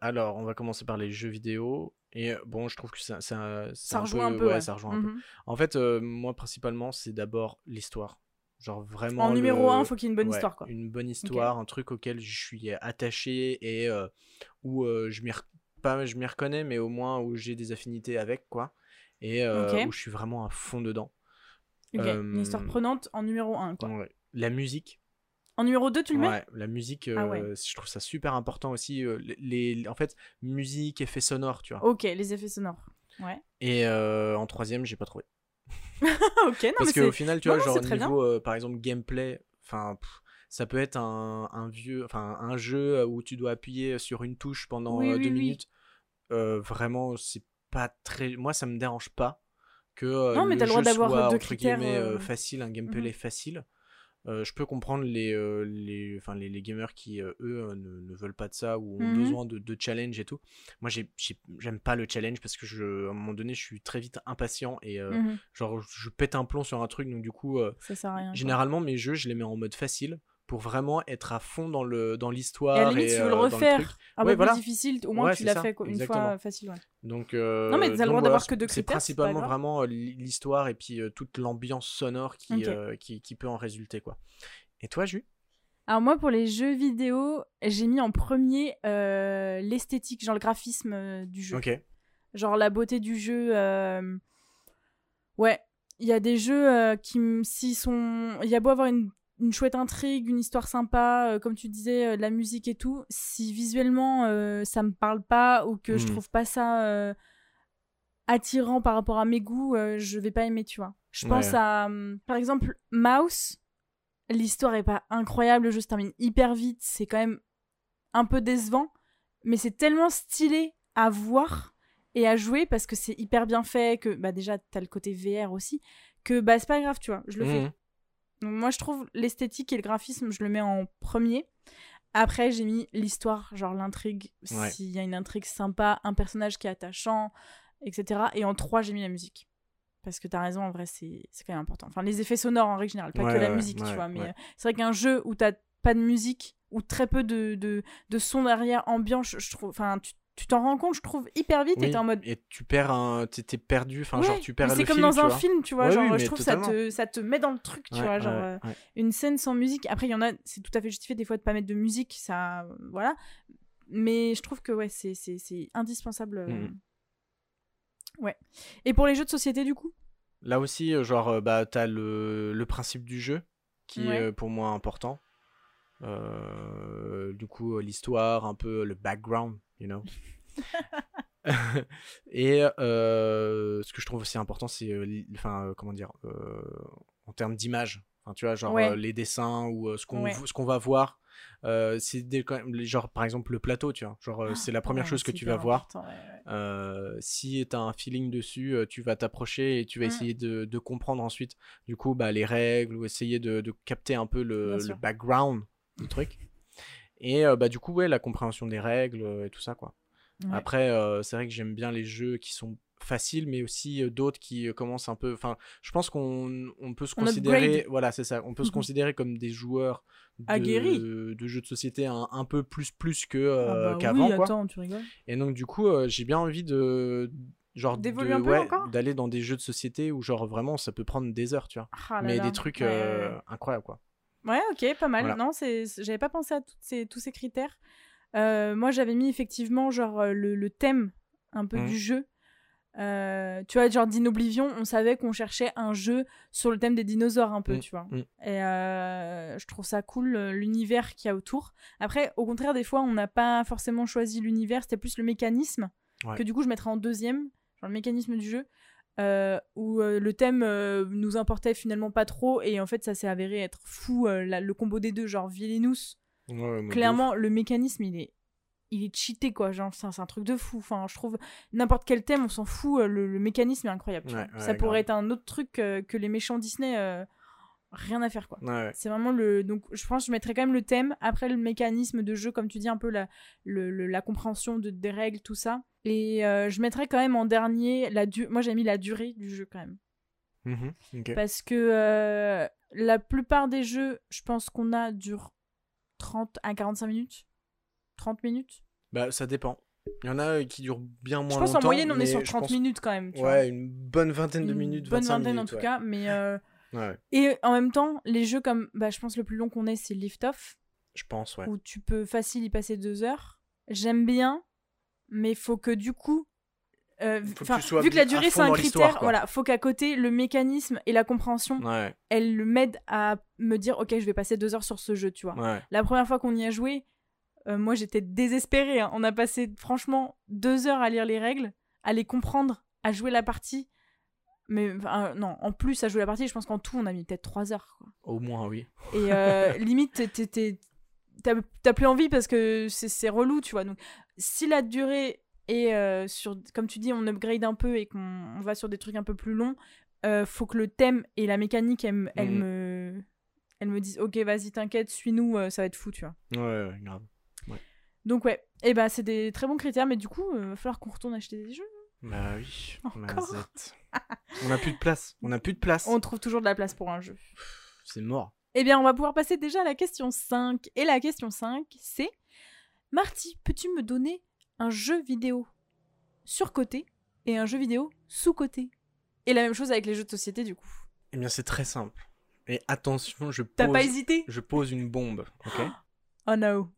alors, on va commencer par les jeux vidéo. Et bon, je trouve que ça, ça, c'est Ça rejoint un peu. ouais, ouais. ça rejoint un peu. Mhm. En fait, moi, principalement, c'est d'abord l'histoire. Genre vraiment. En numéro le- 1, faut qu'il y ait une bonne ouais, histoire, quoi. Une bonne histoire, un truc auquel je suis attaché et euh, où euh, je m'y re- pas je m'y reconnais, mais au moins où j'ai des affinités avec, quoi. Et euh, où je suis vraiment à fond dedans. Une histoire prenante en numéro 1, quoi. Ouais. La musique. En numéro 2, tu le mets? Ouais, la musique, Ah ouais. je trouve ça super important aussi. les, les- en fait, musique, effets sonores, tu vois. Ok, les effets sonores. Ouais. Et en troisième, j'ai pas trouvé. ok, non, Parce qu'au final, tu Non, vois, non, genre niveau, euh, par exemple, gameplay, enfin, ça peut être un, un vieux, enfin, un jeu où tu dois appuyer sur une touche pendant Oui, euh, oui, deux oui. minutes. Euh, vraiment, c'est pas très. Moi, ça me dérange pas que euh, Non, mais le droit jeu d'avoir, soit, deux entre guillemets, euh, euh, facile, un gameplay mhm. facile. Euh, je peux comprendre les, euh, les, enfin, les, les gamers qui, euh, eux, ne, ne veulent pas de ça ou ont Mhm. besoin de, de challenge et tout. Moi, j'ai- j'ai- j'aime pas le challenge parce que, je, à un moment donné, je suis très vite impatient et Mhm, genre, je pète un plomb sur un truc. Donc, du coup, Ça sert à rien. quoi. généralement, mes jeux, je les mets en mode facile pour vraiment être à fond dans le dans Et l'histoire. à la limite, tu veux le euh, refaire truc. un Ouais, peu voilà. plus difficile, au moins Ouais, tu l'as ça, fait une exactement. fois facile. Ouais. Donc, euh, Non, mais t'as le droit d'avoir que deux critères, c'est principalement vraiment euh, l'histoire et puis euh, toute l'ambiance sonore qui, euh, qui, qui peut en résulter. quoi. Et toi, Jus Alors moi, pour les jeux vidéo, j'ai mis en premier euh, l'esthétique, genre le graphisme euh, du jeu. Genre la beauté du jeu. euh, Ouais, il y a des jeux euh, qui, s'ils sont... Il y a beau avoir une, une chouette intrigue, une histoire sympa, euh, comme tu disais, euh, de la musique et tout, si visuellement euh, ça me parle pas ou que je Mhm. trouve pas ça attirant par rapport à mes goûts, je vais pas aimer, tu vois. Je pense Ouais. à, hum, par exemple, Mouse. L'histoire est pas incroyable, le jeu se termine hyper vite, c'est quand même un peu décevant, mais c'est tellement stylé à voir et à jouer parce que c'est hyper bien fait, que bah déjà t'as le côté VR aussi, que bah c'est pas grave, tu vois, je le fais. Donc moi je trouve l'esthétique et le graphisme, je le mets en premier. Après j'ai mis l'histoire, genre l'intrigue, Ouais. s'il y a une intrigue sympa, un personnage qui est attachant, etc. Et en trois j'ai mis la musique. Parce que t'as raison, en vrai, c'est quand même important. Enfin, les effets sonores en règle générale, pas Ouais, que la ouais, musique, tu vois. Mais euh, c'est vrai qu'un jeu où t'as pas de musique, ou très peu de, de, de son derrière ambiant, je, je trouve. Enfin, tu tu t'en rends compte, je trouve, hyper vite, et Oui, t'es en mode. Et tu perds un. T'es perdu, enfin, genre, tu perds le c'est comme dans un vois. film, tu vois. Ouais, genre, oui, je trouve ça totalement. te, ça te met dans le truc, tu Ouais, vois. Genre, euh, une scène sans musique. Après, il y en a, c'est tout à fait justifié des fois de pas mettre de musique, ça. Voilà. Mais je trouve que, ouais, c'est- indispensable. euh, Mhm. Ouais. Et pour les jeux de société, du coup? Là aussi, euh, genre, bah, t'as le, le principe du jeu qui est pour moi important. Euh, du coup, l'histoire, un peu le background, you know? et euh, ce que je trouve aussi important, c'est, euh, enfin, euh, comment dire, euh, en termes d'image. Enfin, tu vois, genre Ouais. les dessins ou ce qu'on Ouais. ce qu'on va voir. c'est des, quand même, genre par exemple le plateau, tu vois. Genre euh, c'est la première Ouais, chose que tu vas voir. si tu as un feeling dessus, tu vas t'approcher et tu vas Mm. essayer de, de comprendre ensuite, du coup, bah, les règles ou essayer de, de capter un peu le, background du truc. Et euh, bah, du coup, ouais, la compréhension des règles euh, et tout ça, quoi. Ouais. Après, euh, c'est vrai que j'aime bien les jeux qui sont faciles, mais aussi euh, d'autres qui commencent un peu. Enfin, je pense qu'on on peut se On considérer. upgrade. Voilà, c'est ça. On peut se Mhm. considérer comme des joueurs Aguerris. de, de jeux de société un, un peu plus plus que Ah bah qu'avant, oui, attends, tu rigoles. Et donc du coup, j'ai bien envie de genre de- ouais, d'aller dans des jeux de société où genre vraiment ça peut prendre des heures, tu vois. Ah là mais là. des trucs ouais. incroyables quoi. Ouais, ok, pas mal. Voilà. Non, j'avais pas pensé à ces, tous ces critères. Euh, moi, j'avais mis effectivement genre euh, le, le thème un peu Mhm. du jeu. Euh, tu vois, genre d'Inoblivion, on savait qu'on cherchait un jeu sur le thème des dinosaures un peu, Mhm. tu vois. Mhm. Et euh, je trouve ça cool, l'univers qu'il y a autour. Après, au contraire, des fois, on n'a pas forcément choisi l'univers, c'était plus le mécanisme, Ouais. que du coup, je mettrais en deuxième, genre le mécanisme du jeu. Euh, où euh, le thème euh, nous importait finalement pas trop et en fait ça s'est avéré être fou la- le combo des deux genre Ouais, de clairement le mécanisme il est il est cheaté quoi. Genre c'est un, truc de fou. Enfin je trouve n'importe quel thème on s'en fout le, le mécanisme est incroyable Ouais, ouais, ça pourrait grave. être un autre truc que les méchants Disney rien à faire quoi ouf. Ouais, ouais. c'est vraiment le donc je pense que je mettrais quand même le thème après le mécanisme de jeu comme tu dis un peu la le- le- la compréhension de, des règles tout ça et euh, je mettrais quand même en dernier la du moi j'ai mis la durée du jeu quand même Mhm, ok. parce que euh, la plupart des jeux je pense qu'on a durent 30 à 45 minutes 30 minutes Bah ça dépend. Il y en a euh, qui durent bien moins je pense longtemps. en moyenne on est sur je 30 pense- minutes quand même tu vois. Ouais, une bonne vingtaine de Une minutes, bonne 25 vingtaine minutes, en tout ouais. cas mais euh, Ouais, et en même temps les jeux comme bah je pense le plus long qu'on ait c'est Lift Off je pense ouais. où tu peux facile y passer deux heures. J'aime bien, mais faut que du coup. euh, Faut que vu que la durée c'est un critère, voilà, faut qu'à côté le mécanisme et la compréhension, Ouais, elle m'aident à me dire ok je vais passer deux heures sur ce jeu, tu vois. ouais. La première fois qu'on y a joué, euh, moi j'étais désespérée. hein. On a passé franchement deux heures à lire les règles, à les comprendre, à jouer la partie. Mais enfin, non, en plus à jouer la partie, je pense qu'en tout on a mis peut-être trois heures. quoi. Au moins oui. Et euh, limite, t'as t'as plus envie parce que c'est relou, tu vois. Donc, si la durée est euh, sur, comme tu dis, on upgrade un peu et qu'on on va sur des trucs un peu plus longs, euh, faut que le thème et la mécanique, elle, me- elle Mhm. me, elle me disent, ok, vas-y, t'inquiète, suis-nous, euh, ça va être fou, tu vois. Ouais, ouais, grave. Donc ouais, et ben c'est des très bons critères, mais du coup, il va falloir qu'on retourne acheter des jeux. Bah oui. Encore mazette. on a plus de place. On a plus de place. On trouve toujours de la place pour un jeu. C'est mort. Eh bien, on va pouvoir passer déjà à la question 5. Et la question 5, c'est Marty, peux-tu me donner un jeu vidéo surcoté et un jeu vidéo sous-coté? Et la même chose avec les jeux de société, du coup. Eh bien c'est très simple. Et attention, je T'as pose, pas hésité? je pose une bombe, ok? Oh no.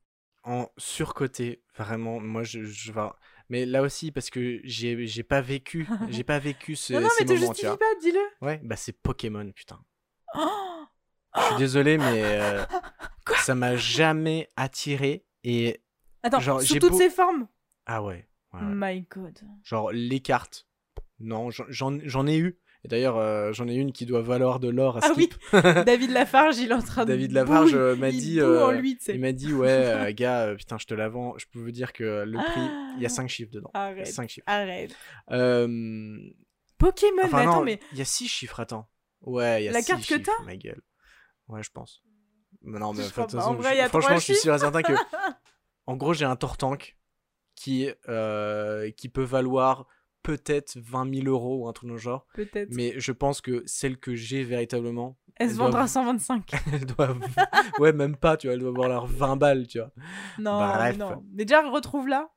En surcoté, vraiment, moi je, je vais... Mais là aussi, parce que j'ai j'ai pas vécu, j'ai pas vécu ce, non, non, ces mais moments, tu justifie vois. pas, dis-le. Ouais, bah c'est Pokémon, putain. Oh Je suis désolé, mais euh, Quoi? ça m'a jamais attiré. Et Attends, Genre, sous toutes beau- ses formes? Ah ouais, ouais, ouais. My god. genre les cartes. Non, j'en ai eu. Et d'ailleurs, euh, j'en ai une qui doit valoir de l'or à Ah oui, Skip. David Lafarge, il est en train de. David Lafarge euh, m'a dit, euh, lui, il m'a dit ouais, euh, gars, putain, je te la vends. Je peux vous dire que le prix, il y a Ah. 5 chiffres dedans. Il y a Arrête. 5 chiffres. Arrête. Pokémon, Enfin mais attends, non, mais. il y a 6 chiffres, attends. Ouais, il y a La six carte que chiffres, t'as ma gueule. Ouais, je pense. Mais non, mais Je enfin, façon, vrai, je- franchement, je suis sûr et certain que, en gros, j'ai un Tortank qui, qui peut valoir peut-être 20 000 euros ou un truc dans le genre. Peut-être. Mais je pense que celle que j'ai véritablement, Elle se vendra doit- à 125. elle doit, ouais, même pas, tu vois, elle doit valoir 20 balles, tu vois. Non, Bref. mais non. Mais déjà, retrouve-la.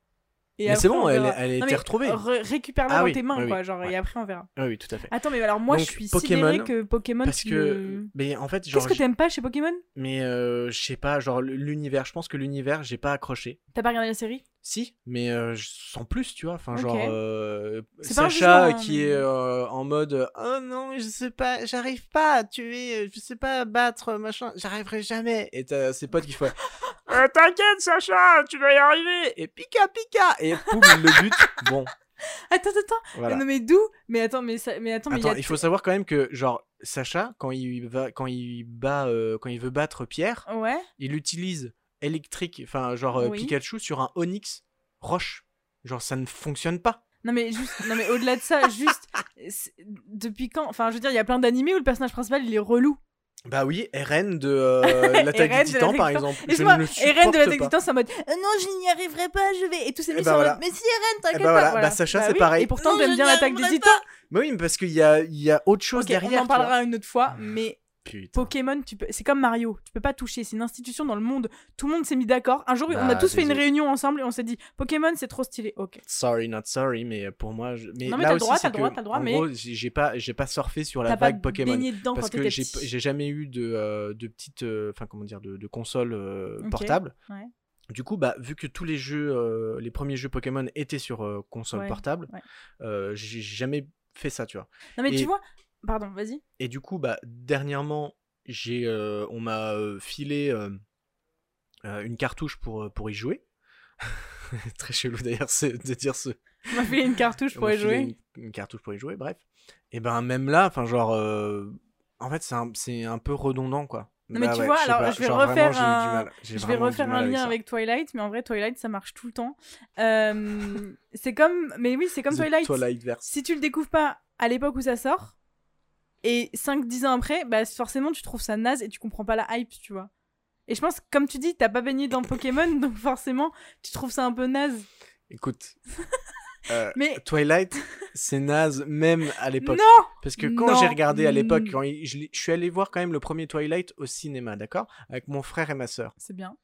Et Mais c'est bon, on elle, verra. elle a Non, été retrouvée. re- Récupère-la Ah dans oui, tes mains, oui, quoi. oui. Genre, Ouais. et après, on verra. Oui, tout à fait. Attends, mais alors, moi, Donc, je suis Pokémon, sidérée que Pokémon. Parce tu que, mais en fait, genre, Qu'est-ce que t'aimes pas chez Pokémon? Mais euh, je sais pas, genre l'univers, je pense que l'univers, j'ai pas accroché. T'as pas regardé la série? Si, mais euh, sans plus, tu vois. Enfin, genre, euh, C'est pas un Sacha hein, qui est euh, en mode Oh non, je sais pas, j'arrive pas à tuer, je sais pas à battre, machin, j'arriverai jamais. Et t'as ses potes qui font Euh, T'inquiète, Sacha, tu vas y arriver. Et pika pika. Et poum, le bute. Bon, Attends, attends, voilà. non mais d'où? Mais attends, mais ça... mais attends, mais Attends, il faut savoir quand même que, genre, Sacha, quand il, va, quand il, bat, quand il veut battre Pierre, Ouais. il utilise électrique, enfin, genre euh, Oui. Pikachu sur un Onyx roche. Genre, ça ne fonctionne pas. Non mais juste, non mais au-delà de ça, juste depuis quand Enfin, je veux dire, il y a plein d'animés où le personnage principal il est relou. Bah oui, RN de euh, l'attaque RN du de titan, l'attaque par exemple. Et je moi, ne Eren de l'attaque pas. du temps, c'est en mode Euh, non, je n'y arriverai pas, je vais. Et tous ces Eh mecs bah sont en voilà. mode mais si Eren, t'inquiète Eh bah voilà, pas. bah Sacha, c'est oui, pareil. Et pourtant, t'aimes bien l'attaque des titans. Bah oui, mais parce qu'il y a, y a autre chose Ok, derrière. on en parlera une autre fois, mais Putain. Pokémon, tu peux... c'est comme Mario, tu peux pas toucher, c'est une institution dans le monde. Tout le monde s'est mis d'accord. Un jour, on a Bah, tous fait une réunion ensemble et on s'est dit Pokémon, c'est trop stylé. Ok. Sorry, not sorry, mais pour moi. Je... Mais Non, mais là t'as le aussi, droit, le droit, que, t'as le droit, en mais- gros, j'ai pas, j'ai pas surfé sur la vague Pokémon. dedans parce que j'ai jamais eu de, euh, de petites euh, enfin comment dire de, de consoles euh, ouais. du coup bah vu que tous les jeux euh, les premiers jeux Pokémon étaient sur euh, console Ouais, portable ouais. euh, j'ai jamais fait ça tu vois Non, mais Et- tu vois, pardon, vas-y. et du coup bah dernièrement j'ai euh, on m'a euh, filé euh, une cartouche pour pour y jouer très chelou d'ailleurs c'est- de dire ce On m'a fait une cartouche pour y filé jouer. Une, une cartouche pour y jouer, bref. Et ben même là, enfin genre, euh, en fait c'est un, c'est un peu redondant quoi. Non, mais Bah tu ouais, vois, alors, pas, je vais genre, refaire vraiment, un- Je vais refaire un lien avec Twilight, mais en vrai, Twilight, ça marche tout le temps. Euh, c'est comme. Mais oui, c'est comme The Twilight. Twilightverse. Si tu le découvres pas à l'époque où ça sort, et 5-10 ans après, bah forcément, tu trouves ça naze et tu comprends pas la hype, tu vois. Et je pense, comme tu dis, t'as pas baigné dans Pokémon, donc forcément, tu trouves ça un peu naze. Écoute, euh, Mais Twilight, c'est naze même à l'époque. non Parce que quand j'ai regardé à l'époque, je, je suis allé voir quand même le premier Twilight au cinéma, d'accord? Avec mon frère et ma sœur. C'est bien.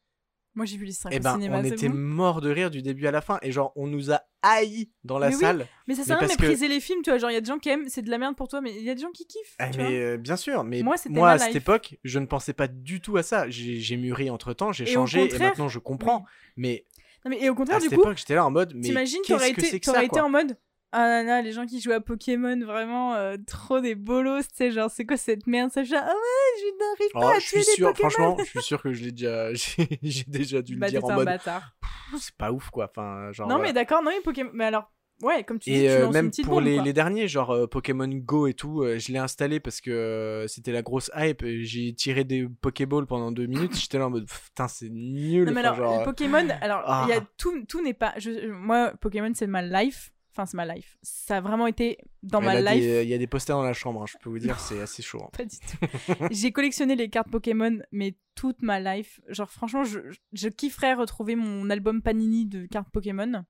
Moi, j'ai vu les 5 Et au ben, cinéma, on était bon. morts de rire du début à la fin. Et genre, on nous a haïs dans la Mais oui, salle. Mais ça sert à que- mépriser les films, tu vois. Genre, il y a des gens qui aiment, c'est de la merde pour toi, mais il y a des gens qui kiffent. Ah, tu mais vois. euh, bien sûr, mais Moi, à cette époque, je ne pensais pas du tout à ça. J'ai mûri entre temps, j'ai changé et maintenant je comprends. Mais Non, mais et au contraire, à du cette coup, j'étais là en mode, mais T'imagines, t'aurais été, que ça été en mode Ah là là, les gens qui jouent à Pokémon, vraiment euh, trop des bolos, tu sais, genre c'est quoi cette merde, ça fait Ah ouais, je n'arrive Oh, pas à je tuer suis sûr, Pokémon. franchement, je suis sûr que je l'ai déjà, j'ai déjà dû le Bah, dire t'es en un mode, bâtard. c'est pas ouf quoi. Enfin, genre. non, voilà. mais d'accord, non, mais Pokémon. Mais alors, ouais, comme tu dis, Et tu euh, une même petite pour bombe, les, les derniers, genre euh, Pokémon Go et tout, euh, je l'ai installé parce que c'était la grosse hype. J'ai tiré des Pokéballs pendant deux minutes. J'étais là en mode, putain, c'est nul. Non, mais alors, genre, le Pokémon, alors, il y a Ah. tout, tout n'est pas. Je, moi, Pokémon, c'est ma life. Enfin, c'est ma life. Ça a vraiment été dans ma elle life. Il y a des posters dans la chambre, hein, je peux vous dire, c'est assez chaud. hein. Pas du tout. J'ai collectionné les cartes Pokémon, mais toute ma life. Genre, franchement, je, je kifferais retrouver mon album Panini de cartes Pokémon.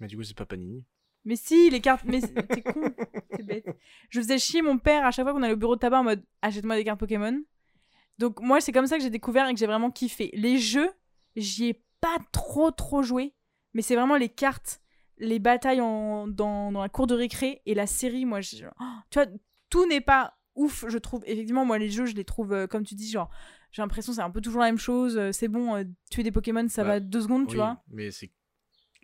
Mais du coup, c'est pas Panini. Mais si, les cartes. Mais t'es con, t'es bête. Je faisais chier mon père à chaque fois qu'on allait au bureau de tabac en mode achète-moi des cartes Pokémon. Donc, moi, c'est comme ça que j'ai découvert et que j'ai vraiment kiffé. Les jeux, j'y ai pas trop, trop joué. Mais c'est vraiment les cartes, les batailles en- dans, dans la cour de récré et la série. Moi, je- oh, tu vois, tout n'est pas ouf, je trouve. Effectivement, moi, les jeux, je les trouve, euh, comme tu dis, genre, j'ai l'impression que c'est un peu toujours la même chose. euh, C'est bon, euh, tuer des Pokémon, ça Bah, va deux secondes, tu vois. Mais c'est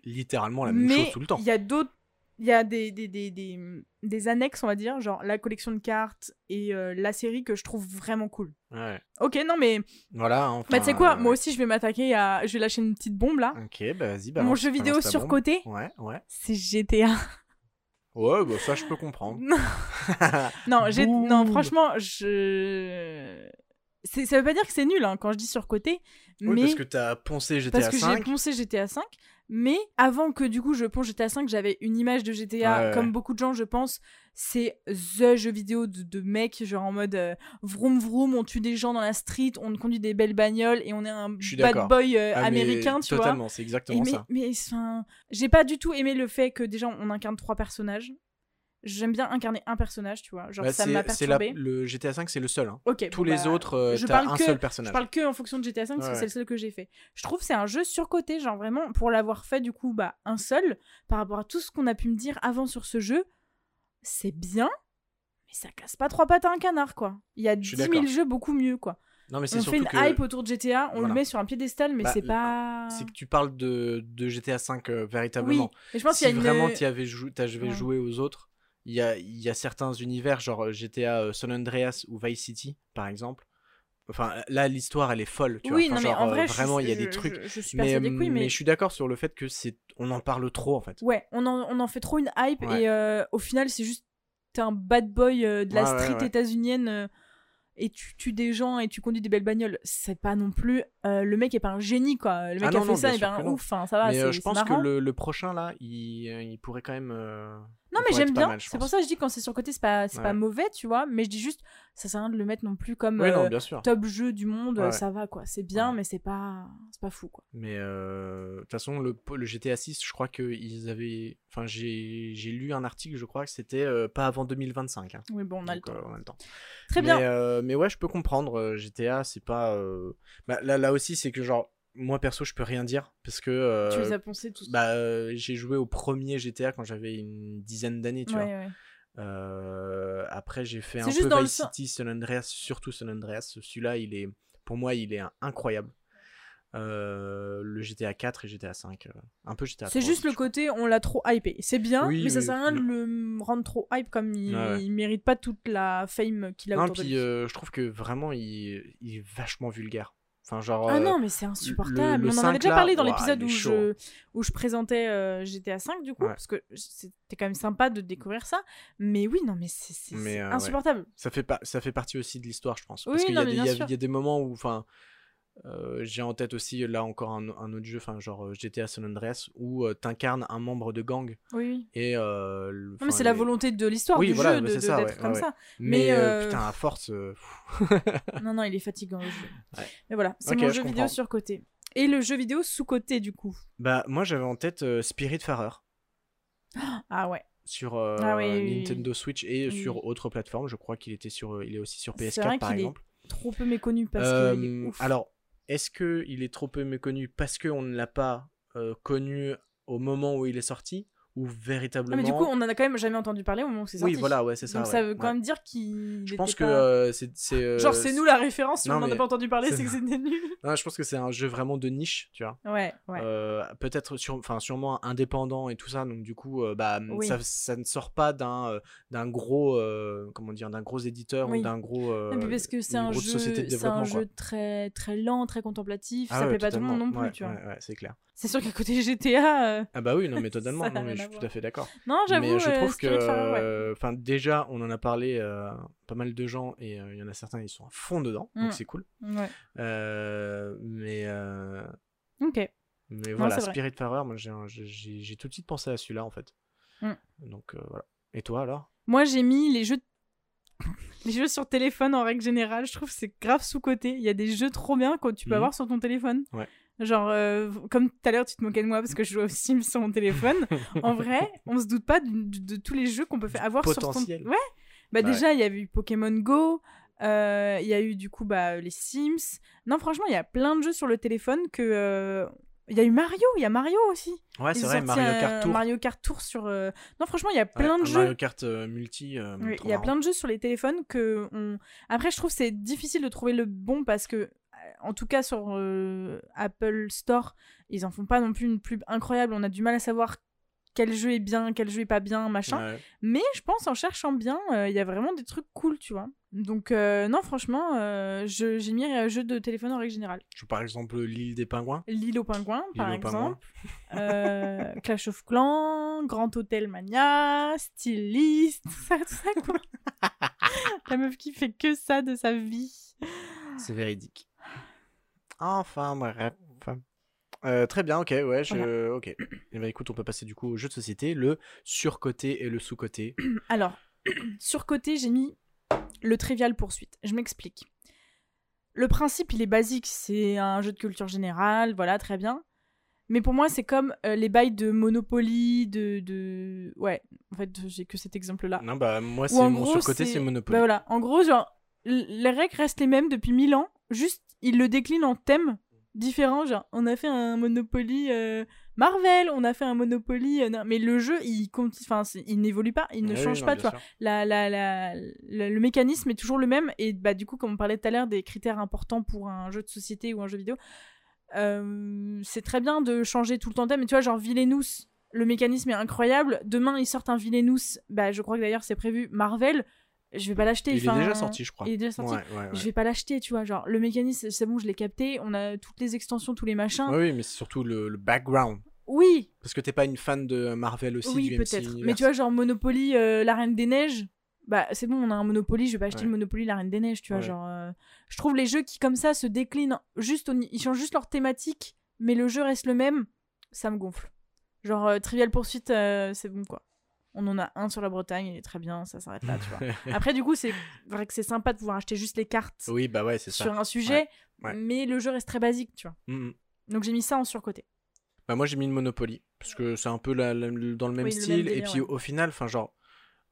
littéralement la même Mais chose tout le temps. il y a d'autres. Il y a des, des, des, des, des annexes, on va dire, genre la collection de cartes et euh, la série que je trouve vraiment cool. Ouais. Ok, non, mais Voilà. hein, bah, tu sais enfin, quoi, euh, moi aussi je vais m'attaquer à. Je vais lâcher une petite bombe là. Ok, bah vas-y. Mon balance- jeu vidéo surcoté, Ouais, ouais. c'est GTA. Ouais, bah ça, je peux comprendre. non, j'ai... non, franchement, je. C'est... Ça veut pas dire que c'est nul hein, quand je dis surcoté, Oui, mais. parce que t'as poncé GTA Parce que j'ai 5. poncé GTA 5, mais avant que du coup je ponce GTA 5, j'avais une image de GTA, Ouais, comme ouais. beaucoup de gens je pense, c'est the jeu vidéo de, de mec, genre en mode euh, vroom vroom, on tue des gens dans la street, on conduit des belles bagnoles et on est un bad boy euh, Ah, mais américain, tu vois. Totalement, c'est exactement mais, ça. mais enfin, j'ai pas du tout aimé le fait que déjà on incarne trois personnages. J'aime bien incarner un personnage, tu vois. Genre Bah, ça m'a la- perturbé. le GTA 5, c'est le seul. hein. Tous bon, les bah, autres, euh, je t'as un que- seul Je personnage. parle que en fonction de GTA 5 parce Ouais, que c'est le seul que j'ai fait. Je trouve que c'est un jeu surcoté, genre vraiment pour l'avoir fait du coup bah un seul par rapport à tout ce qu'on a pu me dire avant sur ce jeu, c'est bien, mais ça casse pas trois pattes à un canard quoi. Il y a suis 10 000 d'accord. jeux beaucoup mieux quoi. Non, mais On fait une que hype autour de GTA, on Voilà. le met sur un piédestal, mais Bah, c'est pas. c'est que tu parles de, de GTA V euh, véritablement. Oui, mais je pense si qu'il y a une. vraiment tu avais jou t'avais Ouais. joué aux autres, il y a, il y a certains univers, genre euh, GTA euh, San Andreas ou Vice City, par exemple. Enfin, là, l'histoire, elle est folle, tu oui, vois. non, Enfin, mais genre, en euh, vrai, vraiment, il y a des trucs. Je, je suis Mais, que oui, mais. mais je suis d'accord sur le fait que c'est, on en parle trop, en fait. Ouais, on en, on en fait trop une hype Ouais. et euh, au final, c'est juste. T'es un bad boy euh, de la Ouais, street ouais. états-unienne euh, et tu tues des gens et tu conduis des belles bagnoles. C'est pas non plus. le mec est pas un génie, quoi. Le mec Ah a fait non, ça, sûr ben que non. ouf, enfin, ça va, mais je pense que marrant. le, le prochain, là, il, il pourrait quand même. Non, mais j'aime bien. C'est pour ça que je dis quand c'est sur le côté, c'est pas, c'est pas Ouais. mauvais, tu vois. Mais je dis juste, ça sert à rien de le mettre non plus comme Ouais, non, euh, bien sûr. top jeu du monde. Ouais. Ça va, quoi. C'est bien, Ouais. mais c'est pas, c'est pas fou, quoi. Mais euh, de toute façon, le, le GTA 6, je crois qu'ils avaient. Enfin, j'ai lu un article, je crois que c'était euh, pas avant 2025. hein. Oui, bon, on a le temps. on a le temps. Très mais, bien. mais ouais, je peux comprendre. GTA, c'est pas. Bah, là, là aussi, c'est que genre, moi perso, je peux rien dire parce que. euh, tu les as pensés tous. bah, euh, j'ai joué au premier GTA quand j'avais une dizaine d'années, tu ouais, vois. ouais. Euh, après, j'ai fait un peu le Vice sens- City, San Andreas, surtout San Andreas. Celui-là, il est, pour moi, il est incroyable. Euh, le GTA 4 et GTA 5. euh, un peu GTA 3. C'est juste le côté, on l'a trop hypé. C'est bien, Oui, mais ça oui, sert à rien de le- le rendre trop hype comme il, Ouais, ouais. il mérite pas toute la fame qu'il a Non, autour de puis lui. euh, je trouve que vraiment, il, il est vachement vulgaire. Enfin, genre. Ah euh, non, mais c'est insupportable. le on en 5 avait déjà là, parlé dans l'épisode où je, où je présentais euh, GTA 5 du coup, Ouais. parce que c'était quand même sympa de découvrir ça. Mais oui, non, mais c'est euh, ouais. insupportable. ça fait, ça fait partie aussi de l'histoire, je pense. Oui, Parce qu'il y, y, a- y des moments où. Enfin. Euh, j'ai en tête aussi là encore un, un autre jeu, enfin genre euh, GTA San Andreas, où euh, t'incarnes un membre de gang Oui, et euh, le- Non, mais c'est la volonté de l'histoire Oui, du voilà, jeu d'être ouais, comme ouais, ça. Mais, Mais, putain, à force. Non, non, il est fatigant le jeu. Mais voilà, c'est Ok, mon je jeu vidéo sur côté. Et le jeu vidéo sous côté du coup. Bah, moi j'avais en tête euh, Spiritfarer Ah ouais. sur euh, Ah oui, oui, oui. Nintendo Switch et Oui. sur autres plateformes. Je crois qu'il était sur, il est aussi sur C'est vrai PS4 par qu'il est exemple. Trop peu méconnu parce qu'il est Euh, ouf. alors, est-ce que il est trop peu méconnu parce qu'on ne l'a pas euh, connu au moment où il est sorti? Ou véritablement mais du coup, on en a quand même jamais entendu parler au moment où c'est sorti. Oui, voilà, ouais, c'est ça. Donc ouais, ça veut quand ouais. même dire qu'il. Je pense que euh, c'est. euh, Genre, c'est nous la référence, si non, on en a pas entendu parler, c'est- que c'était nul. Non, je pense que c'est un jeu vraiment de niche, tu vois. Ouais, ouais. Euh, peut-être sur, enfin sûrement indépendant et tout ça donc du coup euh, bah Oui. ça, ça ne sort pas d'un d'un gros comment dire d'un gros éditeur Oui. ou d'un gros Non, mais parce que c'est un jeu, c'est un jeu très très lent, très contemplatif. Ah ça plaît pas tout le monde non plus, tu vois. ouais, c'est clair C'est sûr qu'à côté GTA, euh, ah bah oui non mais totalement non, mais je suis tout à fait d'accord non, j'avoue. mais je euh, trouve que ouais. euh, enfin déjà on en a parlé euh, pas mal de gens et euh, il y en a certains ils sont à fond dedans Mm. donc c'est cool Ouais. Euh, mais euh, Ok. mais voilà c'est vrai. Spiritfarer moi j'ai tout de suite pensé à celui-là en fait Mm. donc euh, voilà et toi alors? Moi, j'ai mis les jeux. Les jeux sur téléphone en règle générale, je trouve que c'est grave sous-côté. Il y a des jeux trop bien que tu peux Mhm. avoir sur ton téléphone. Ouais. Genre, euh, comme tout à l'heure, tu te moquais de moi parce que je jouais aux Sims sur mon téléphone. en vrai, on se doute pas de, de- de tous les jeux qu'on peut faire avoir sur ton. Potentiel. Ouais. Bah, déjà, il y avait eu Pokémon Go. euh, Il y a eu du coup bah, les Sims. Non, franchement, il y a plein de jeux sur le téléphone que. euh, Il y a eu Mario, il y a Mario aussi. ouais c'est vrai Mario Kart Tour Mario Kart Tour sur. euh, Non, franchement, il y a Ouais, plein de jeux. Mario Kart multi Oui, il y a marrant. plein de jeux sur les téléphones que on... Après, je trouve que c'est difficile de trouver le bon parce que, en tout cas sur euh, Apple Store, ils en font pas non plus une pub incroyable. On a du mal à savoir quel jeu est bien, quel jeu est pas bien, machin. Ouais. Mais je pense en cherchant bien, euh, il y a vraiment des trucs cool, tu vois. Donc euh, non, franchement, euh, j'ai mis un jeu de téléphone en règle générale. Je par exemple l'île des pingouins. L'île aux pingouins, par pingouins. exemple. Clash of Clans, Grand Hôtel Mania, Stylist, tout ça, tout ça, quoi. La meuf qui fait que ça de sa vie. C'est véridique. Enfin bref. Euh, très bien, ok, ouais, je... ok. Et ben écoute, on peut passer du coup au jeu de société, le surcoté et le sous-coté. Alors, sur côté, j'ai mis le Trivial Poursuite. Je m'explique. Le principe, il est basique. C'est un jeu de culture générale, voilà, très bien. Mais pour moi, c'est comme euh, les bails de Monopoly, de, de... Ouais, en fait, j'ai que cet exemple-là. Non, bah moi, c'est mon gros, surcoté, c'est- Monopoly. Bah voilà, en gros, genre, les règles restent les mêmes depuis 1000 ans, juste ils le déclinent en thème différents. Genre, on a fait un Monopoly euh, Marvel, on a fait un Monopoly. euh, non, mais le jeu, il, enfin, il n'évolue pas, il ne Oui, change non, pas, bien tu vois. sûr. La, la, la- la- le mécanisme est toujours le même. Et bah, du coup, comme on parlait tout à l'heure des critères importants pour un jeu de société ou un jeu vidéo, euh, c'est très bien de changer tout le temps de thème. Mais tu vois, genre Villainous, le mécanisme est incroyable. Demain, ils sortent un Villainous, bah, je crois que d'ailleurs c'est prévu Marvel. Je vais pas l'acheter. Il est déjà sorti, je crois. Il est déjà sorti. Ouais, ouais, ouais. Je vais pas l'acheter, tu vois. Genre, le mécanisme, c'est bon, je l'ai capté. On a toutes les extensions, tous les machins. Oui, mais c'est surtout le, le background. Oui, Parce que t'es pas une fan de Marvel aussi, oui, peut-être. Mais tu vois, genre Monopoly, euh, la Reine des Neiges. Bah, c'est bon, on a un Monopoly, je vais pas acheter le Monopoly, la Reine des Neiges, tu vois. Genre, euh, je trouve les jeux qui, comme ça, se déclinent juste, au ils changent juste leur thématique, mais le jeu reste le même, ça me gonfle. Genre, euh, Trivial Pursuit, euh, c'est bon, quoi. On en a un sur la Bretagne, il est très bien, ça s'arrête là, tu vois. Après, du coup, c'est vrai que c'est sympa de pouvoir acheter juste les cartes Oui, bah ouais, ça. sur un sujet, Ouais. mais le jeu reste très basique, tu vois. Donc j'ai mis ça en surcoté. Bah moi j'ai mis le Monopoly parce que c'est un peu la- la- le- dans le même Oui, le même style et puis au final enfin genre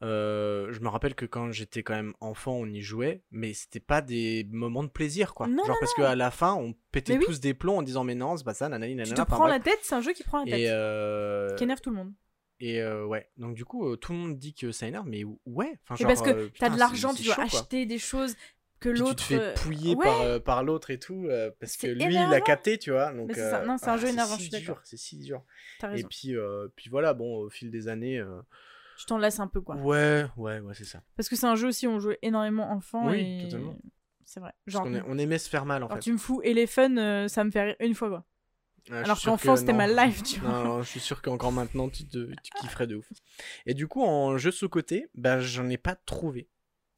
euh, je me rappelle que quand j'étais quand même enfant on y jouait mais c'était pas des moments de plaisir quoi Non, genre non, parce qu'à la fin on pétait oui. tous des plombs en disant mais non c'est pas ça nanani Tu nanana te enfin, prends bref. la tête, c'est un jeu qui prend la tête. et euh, Qui énerve tout le monde. Et euh, ouais donc du coup tout le monde dit que ça énerve mais ouais enfin Et genre parce que t'as de l'argent, tu dois chaud, acheter des choses que Puis tu te l'autre. fais pouiller ouais. par, par l'autre et tout parce que lui il a capté tu vois donc ça. Non, c'est un ah, jeu énervant, si je suis dur, d'accord. c'est si dur et puis puis voilà bon au fil des années Tu t'en lasses un peu, quoi. Ouais, ouais, ouais, c'est ça. Parce que c'est un jeu aussi où on joue énormément enfant. Oui, et... totalement. C'est vrai. Genre, est- on aimait se faire mal en alors fait. tu me fous Elephant, euh, ça me fait rire une fois, quoi. Alors qu'enfant, que c'était ma life, tu vois. Non, non, je suis sûr qu'encore maintenant, tu, te, tu kifferais de ouf. Et du coup, en jeu sous-côté, bah, j'en ai pas trouvé.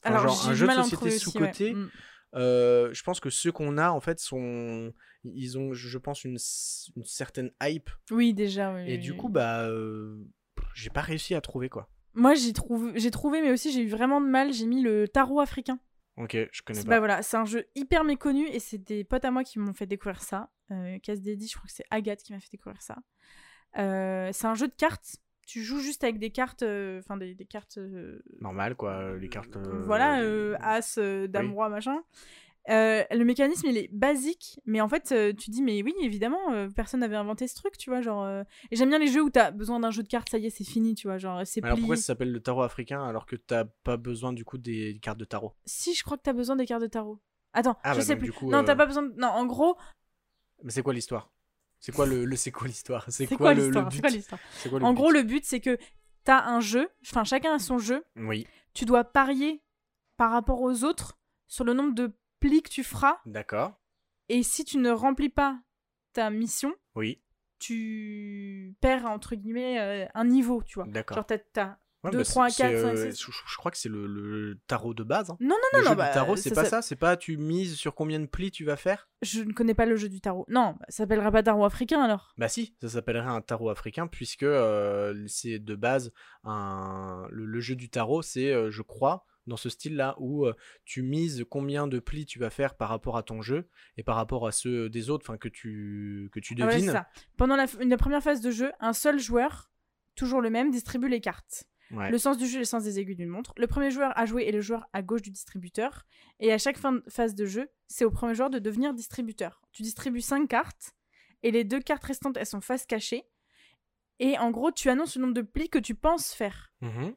Enfin, Alors, genre, un jeu de société sous-côté, ouais. Mm. euh, je pense que ceux qu'on a, en fait, sont. Ils ont, je pense, une, certaine hype. Oui, déjà, oui. Et oui, du oui. coup, bah. euh, j'ai pas réussi à trouver quoi. Moi, j'ai trouvé... j'ai trouvé, mais aussi j'ai eu vraiment de mal. J'ai mis le tarot africain. Ok, je connais pas. Bah voilà, c'est un jeu hyper méconnu et c'est des potes à moi qui m'ont fait découvrir ça. Euh, Casse Dédi, je crois que c'est Agathe qui m'a fait découvrir ça. Euh, c'est un jeu de cartes. Tu joues juste avec des cartes, euh, enfin des, des cartes. euh, Normal, quoi. Les cartes. voilà, As, Dame, Oui. Roi, machin. Euh, le mécanisme il est basique, mais en fait euh, tu dis mais oui évidemment euh, personne n'avait inventé ce truc tu vois genre et j'aime bien les jeux où t'as besoin d'un jeu de cartes ça y est c'est fini tu vois genre c'est Alors pourquoi ça s'appelle le tarot africain alors que t'as pas besoin du coup des cartes de tarot? Si je crois que t'as besoin des cartes de tarot. Attends, Ah, je bah sais plus. coup, non t'as pas besoin. De... Non en gros Mais c'est quoi l'histoire? C'est quoi le, le- c'est quoi l'histoire? C'est quoi, quoi le, but? Quoi quoi le En but? gros le but c'est que t'as un jeu, enfin chacun a son jeu. Oui, Tu dois parier par rapport aux autres sur le nombre de plis que tu feras. D'accord. et si tu ne remplis pas ta mission Oui, tu perds entre guillemets euh, un niveau, tu vois. d'accord. Genre t'as- t'as Ouais, deux, bah, trois, c'est- quatre, c'est, cinq, euh, six. Je, je crois que c'est le, le tarot de base. hein. Non non le non jeu non du bah, tarot, c'est pas ça-? C'est pas tu mises sur combien de plis tu vas faire? Je ne connais pas le jeu du tarot. Non, bah, ça s'appellera pas tarot africain alors. Bah si, ça s'appellerait un tarot africain puisque euh, c'est de base un le, le jeu du tarot, c'est euh, je crois dans ce style-là où euh, tu mises combien de plis tu vas faire par rapport à ton jeu et par rapport à ceux des autres, enfin que tu que tu Ah ouais, devines. ça. Pendant la, la première phase de jeu, un seul joueur, toujours le même, distribue les cartes. Ouais. Le sens du jeu est le sens des aiguilles d'une montre. Le premier joueur à jouer est le joueur à gauche du distributeur. Et à chaque fin de phase de jeu, c'est au premier joueur de devenir distributeur. Tu distribues 5 cartes. Et les deux cartes restantes, elles sont face cachée. Et en gros, tu annonces le nombre de plis que tu penses faire. Mhm.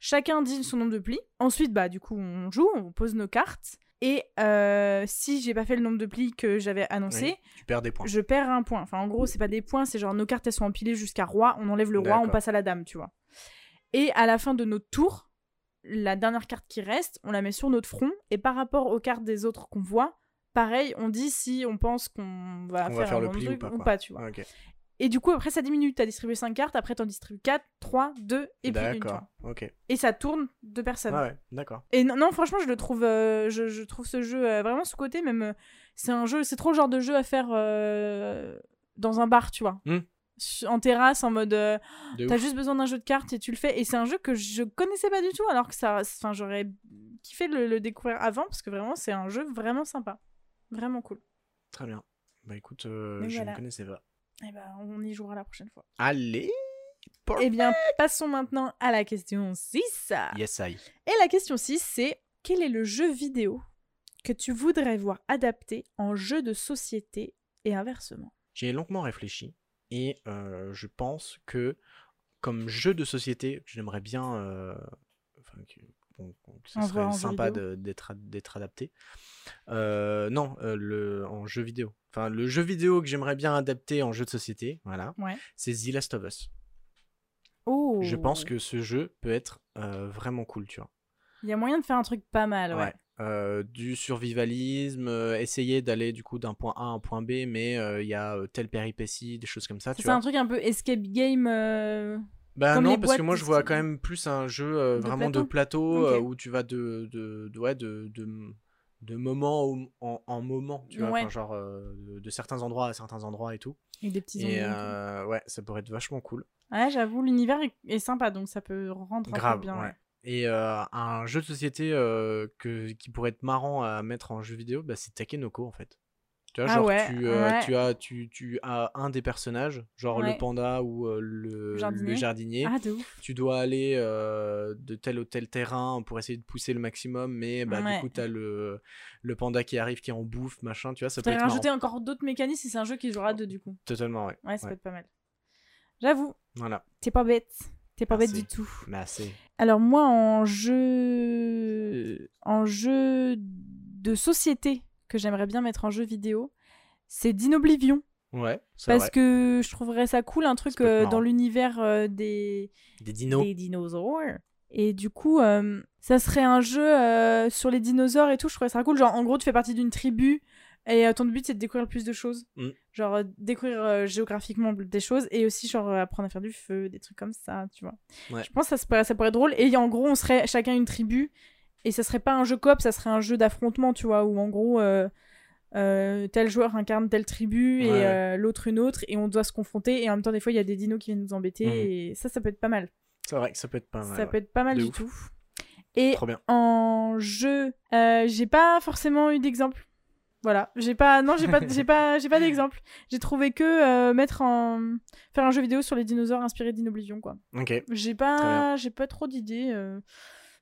Chacun dit son nombre de plis. Ensuite, bah, du coup, on joue, on pose nos cartes. Et euh, si j'ai pas fait le nombre de plis que j'avais annoncé, Oui, tu perds des points. je perds un point. Enfin, en gros, c'est pas des points, c'est genre nos cartes elles sont empilées jusqu'à roi, on enlève le roi, on passe à la dame, tu vois. Et à la fin de notre tour, la dernière carte qui reste, on la met sur notre front, et par rapport aux cartes des autres qu'on voit, pareil, on dit si on pense qu'on va, faire, va faire un le pli ou truc pas, ou pas, tu vois. Ok. Et du coup, après ça diminue, t'as distribué 5 cartes, après t'en distribues 4, 3, 2, et puis une, D'accord. Ok. Et ça tourne de personnes. Ah ouais, d'accord. Et non, non, franchement, je le trouve, euh, je, je trouve ce jeu euh, vraiment sous côté. Même, euh, c'est un jeu, c'est trop le genre de jeu à faire dans un bar, tu vois, Hmm. En terrasse, en mode, euh, t'as juste besoin d'un jeu de cartes et tu le fais. Et c'est un jeu que je connaissais pas du tout, alors que ça, enfin, j'aurais kiffé le, le découvrir avant parce que vraiment, c'est un jeu vraiment sympa, vraiment cool. Très bien. Bah écoute, euh, je voilà. ne connaissais pas. Et ben, on y jouera la prochaine fois. Allez. Eh bien, passons maintenant à la question 6. Yes, I. Et la question 6, c'est quel est le jeu vidéo que tu voudrais voir adapté en jeu de société et inversement? J'y ai longuement réfléchi et euh, je pense que comme jeu de société, j'aimerais bien, euh, enfin, que, bon, que ce En serait sympa d'être ad- d'être adapté. Euh, non, le, en jeu vidéo. Enfin, le jeu vidéo que j'aimerais bien adapter en jeu de société, voilà, Ouais. c'est The Last of Us. Oh Je pense que ce jeu peut être vraiment cool, tu vois. Il y a moyen de faire un truc pas mal, ouais. Ouais. Euh, du survivalisme, euh, essayer d'aller du coup d'un point A à un point B, mais euh, il y a telle péripétie, des choses comme ça, C'est un truc un peu escape game. Bah comme non, parce que moi je vois quand même plus un jeu De vraiment de plateau où tu vas de, de, de, ouais, de, de, de moment au- en, en moment, tu vois, Ouais. enfin, genre de, de certains endroits à certains endroits et tout. Avec des petits Et et ouais, ça pourrait être vachement cool. Ouais, j'avoue, l'univers est, est sympa, donc ça peut rendre un Grave, peu bien. ouais. Et euh, un jeu de société euh, que, qui pourrait être marrant à mettre en jeu vidéo, bah, c'est Takenoko en fait. Tu vois, Ah genre ouais, tu, euh, ouais. tu, as, tu, tu as un des personnages, genre Ouais. le panda ou le, Jardinier. le jardinier. Ah. Tu dois aller de tel ou tel terrain pour essayer de pousser le maximum, mais bah, du coup, tu as le, le panda qui arrive, qui en bouffe, machin, tu vois, ça peut marrant. rajouter encore d'autres mécanismes et c'est un jeu qui jouera à deux du coup. Totalement, ouais. Ouais, ça peut être pas mal. J'avoue, Voilà, t'es pas bête. T'es pas bête du tout. Alors moi, en jeu, en jeu de société que j'aimerais bien mettre en jeu vidéo, c'est Dinoblivion. Ouais, Parce vrai. que je trouverais ça cool, un truc euh, dans l'univers euh, des... Des dinos. des dinosaures. Et du coup, euh, ça serait un jeu sur les dinosaures et tout. Je trouverais ça cool. Genre, en gros, tu fais partie d'une tribu et euh, ton but, c'est de découvrir le plus de choses. Mm. Genre, euh, découvrir euh, géographiquement des choses et aussi, genre, apprendre à faire du feu, des trucs comme ça, tu vois. Ouais. Je pense que ça, se pourrait- ça pourrait être drôle. Et en gros, on serait chacun une tribu. Et ça serait pas un jeu coop, ça serait un jeu d'affrontement, tu vois, où en gros, tel joueur incarne telle tribu et Ouais, l'autre une autre, et on doit se confronter. Et en même temps, des fois, il y a des dinos qui viennent nous embêter. Mhm. Et ça, ça peut être pas mal. C'est vrai que ça peut être pas mal. Ça peut être pas mal De du ouf. tout. Et en jeu, j'ai pas forcément eu d'exemple. Voilà, j'ai pas, non, j'ai pas, j'ai pas, j'ai pas d'exemple. J'ai trouvé que euh, mettre en, faire un jeu vidéo sur les dinosaures inspiré d'Inoblivion, quoi. Ok. J'ai pas, j'ai pas trop d'idées, euh,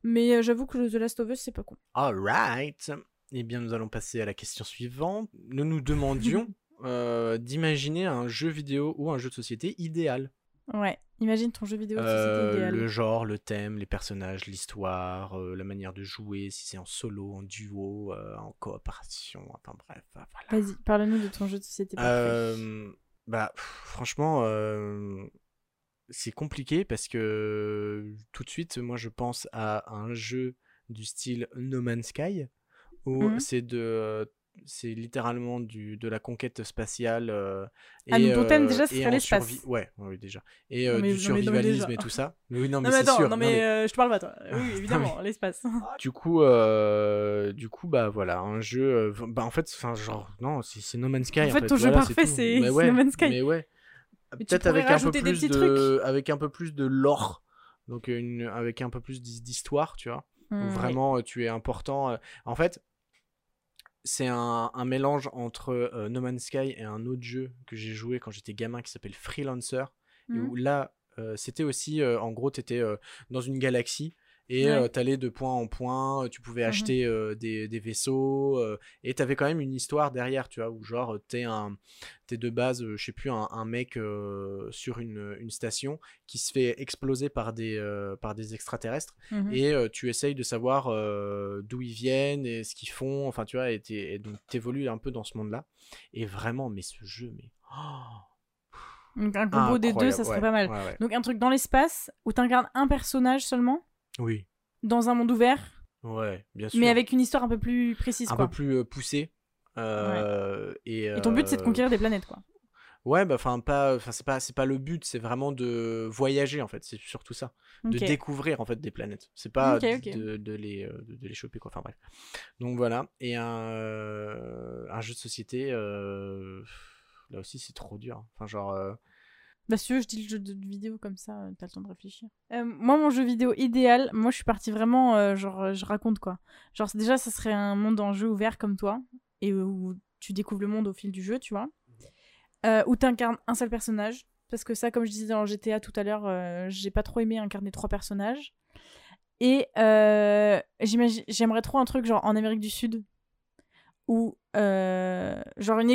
mais euh, j'avoue que The Last of Us c'est pas con. Alright. Eh bien, nous allons passer à la question suivante. Nous nous demandions euh, d'imaginer un jeu vidéo ou un jeu de société idéal. Ouais, imagine ton jeu vidéo Euh, idéal. le genre, le thème, les personnages, l'histoire, euh, la manière de jouer, si c'est en solo, en duo, euh, en coopération, enfin bref, voilà. Vas-y, parle-nous de ton jeu de société parfait. Bah, pff, franchement, c'est compliqué parce que tout de suite, moi, je pense à un jeu du style No Man's Sky où Mhm. c'est de, c'est littéralement du, de la conquête spatiale. euh, Ah, ton thème, euh, déjà, ce et serait en l'espace. survi- Ouais, oui, déjà. Et euh, mais- du survivalisme déjà. et tout ça. Oui, non, mais, non mais c'est sûr. non non, mais, euh, je te parle pas toi. Oui, évidemment, l'espace. du coup, euh, du coup, bah voilà, un jeu. bah en fait, enfin genre non, c'est c'est No Man's Sky. En fait, ton jeu voilà, parfait, c'est- c'est ouais, No Man's Sky. Mais ouais. Peut-être avec un peu plus de, avec un peu plus de lore, donc une, avec un peu plus d'hi- d'histoire, tu vois. Hmm, vraiment, tu es important. En fait, c'est un, un mélange entre euh, No Man's Sky et un autre jeu que j'ai joué quand j'étais gamin qui s'appelle Freelancer. Et où là, euh, c'était aussi, euh, en gros, tu étais dans une galaxie et Ouais. tu allais de point en point, tu pouvais Mhm. acheter euh, des, des vaisseaux euh, et tu avais quand même une histoire derrière, tu vois, où genre, t'es un, t'es de base, je sais plus, un, un mec sur une, une station qui se fait exploser par des, par des extraterrestres Mhm. et tu essayes de savoir d'où ils viennent et ce qu'ils font, enfin, tu vois, et, et donc t'évolues un peu dans ce monde-là. Et vraiment, mais ce jeu, mais. oh, Donc un combo des deux, ça serait ouais, pas mal. ouais, ouais. Donc un truc dans l'espace où t'incarnes un personnage seulement? Oui, dans un monde ouvert, ouais, bien sûr. mais avec une histoire un peu plus précise un quoi. peu plus euh, poussé. euh, et, Et ton but c'est de euh, conquérir des planètes quoi. Ouais, bah enfin pas, enfin c'est pas, c'est pas le but, c'est vraiment de voyager en fait, c'est surtout ça, de découvrir en fait des planètes. C'est pas. De, de les, de, de les choper quoi. Enfin bref. Donc voilà. Et un, un jeu de société, euh, là aussi c'est trop dur. Enfin genre, euh, Bah si tu veux, je dis le jeu de vidéo comme ça, euh, t'as le temps de réfléchir. Euh, moi, mon jeu vidéo idéal, moi je suis partie vraiment, euh, genre, je raconte quoi. Genre, déjà, ça serait un monde en jeu ouvert comme toi, et où tu découvres le monde au fil du jeu, tu vois. Où t'incarnes un seul personnage, parce que ça, comme je disais dans GTA tout à l'heure, j'ai pas trop aimé incarner trois personnages. Et j'aimerais trop un truc genre en Amérique du Sud, où, euh, genre, une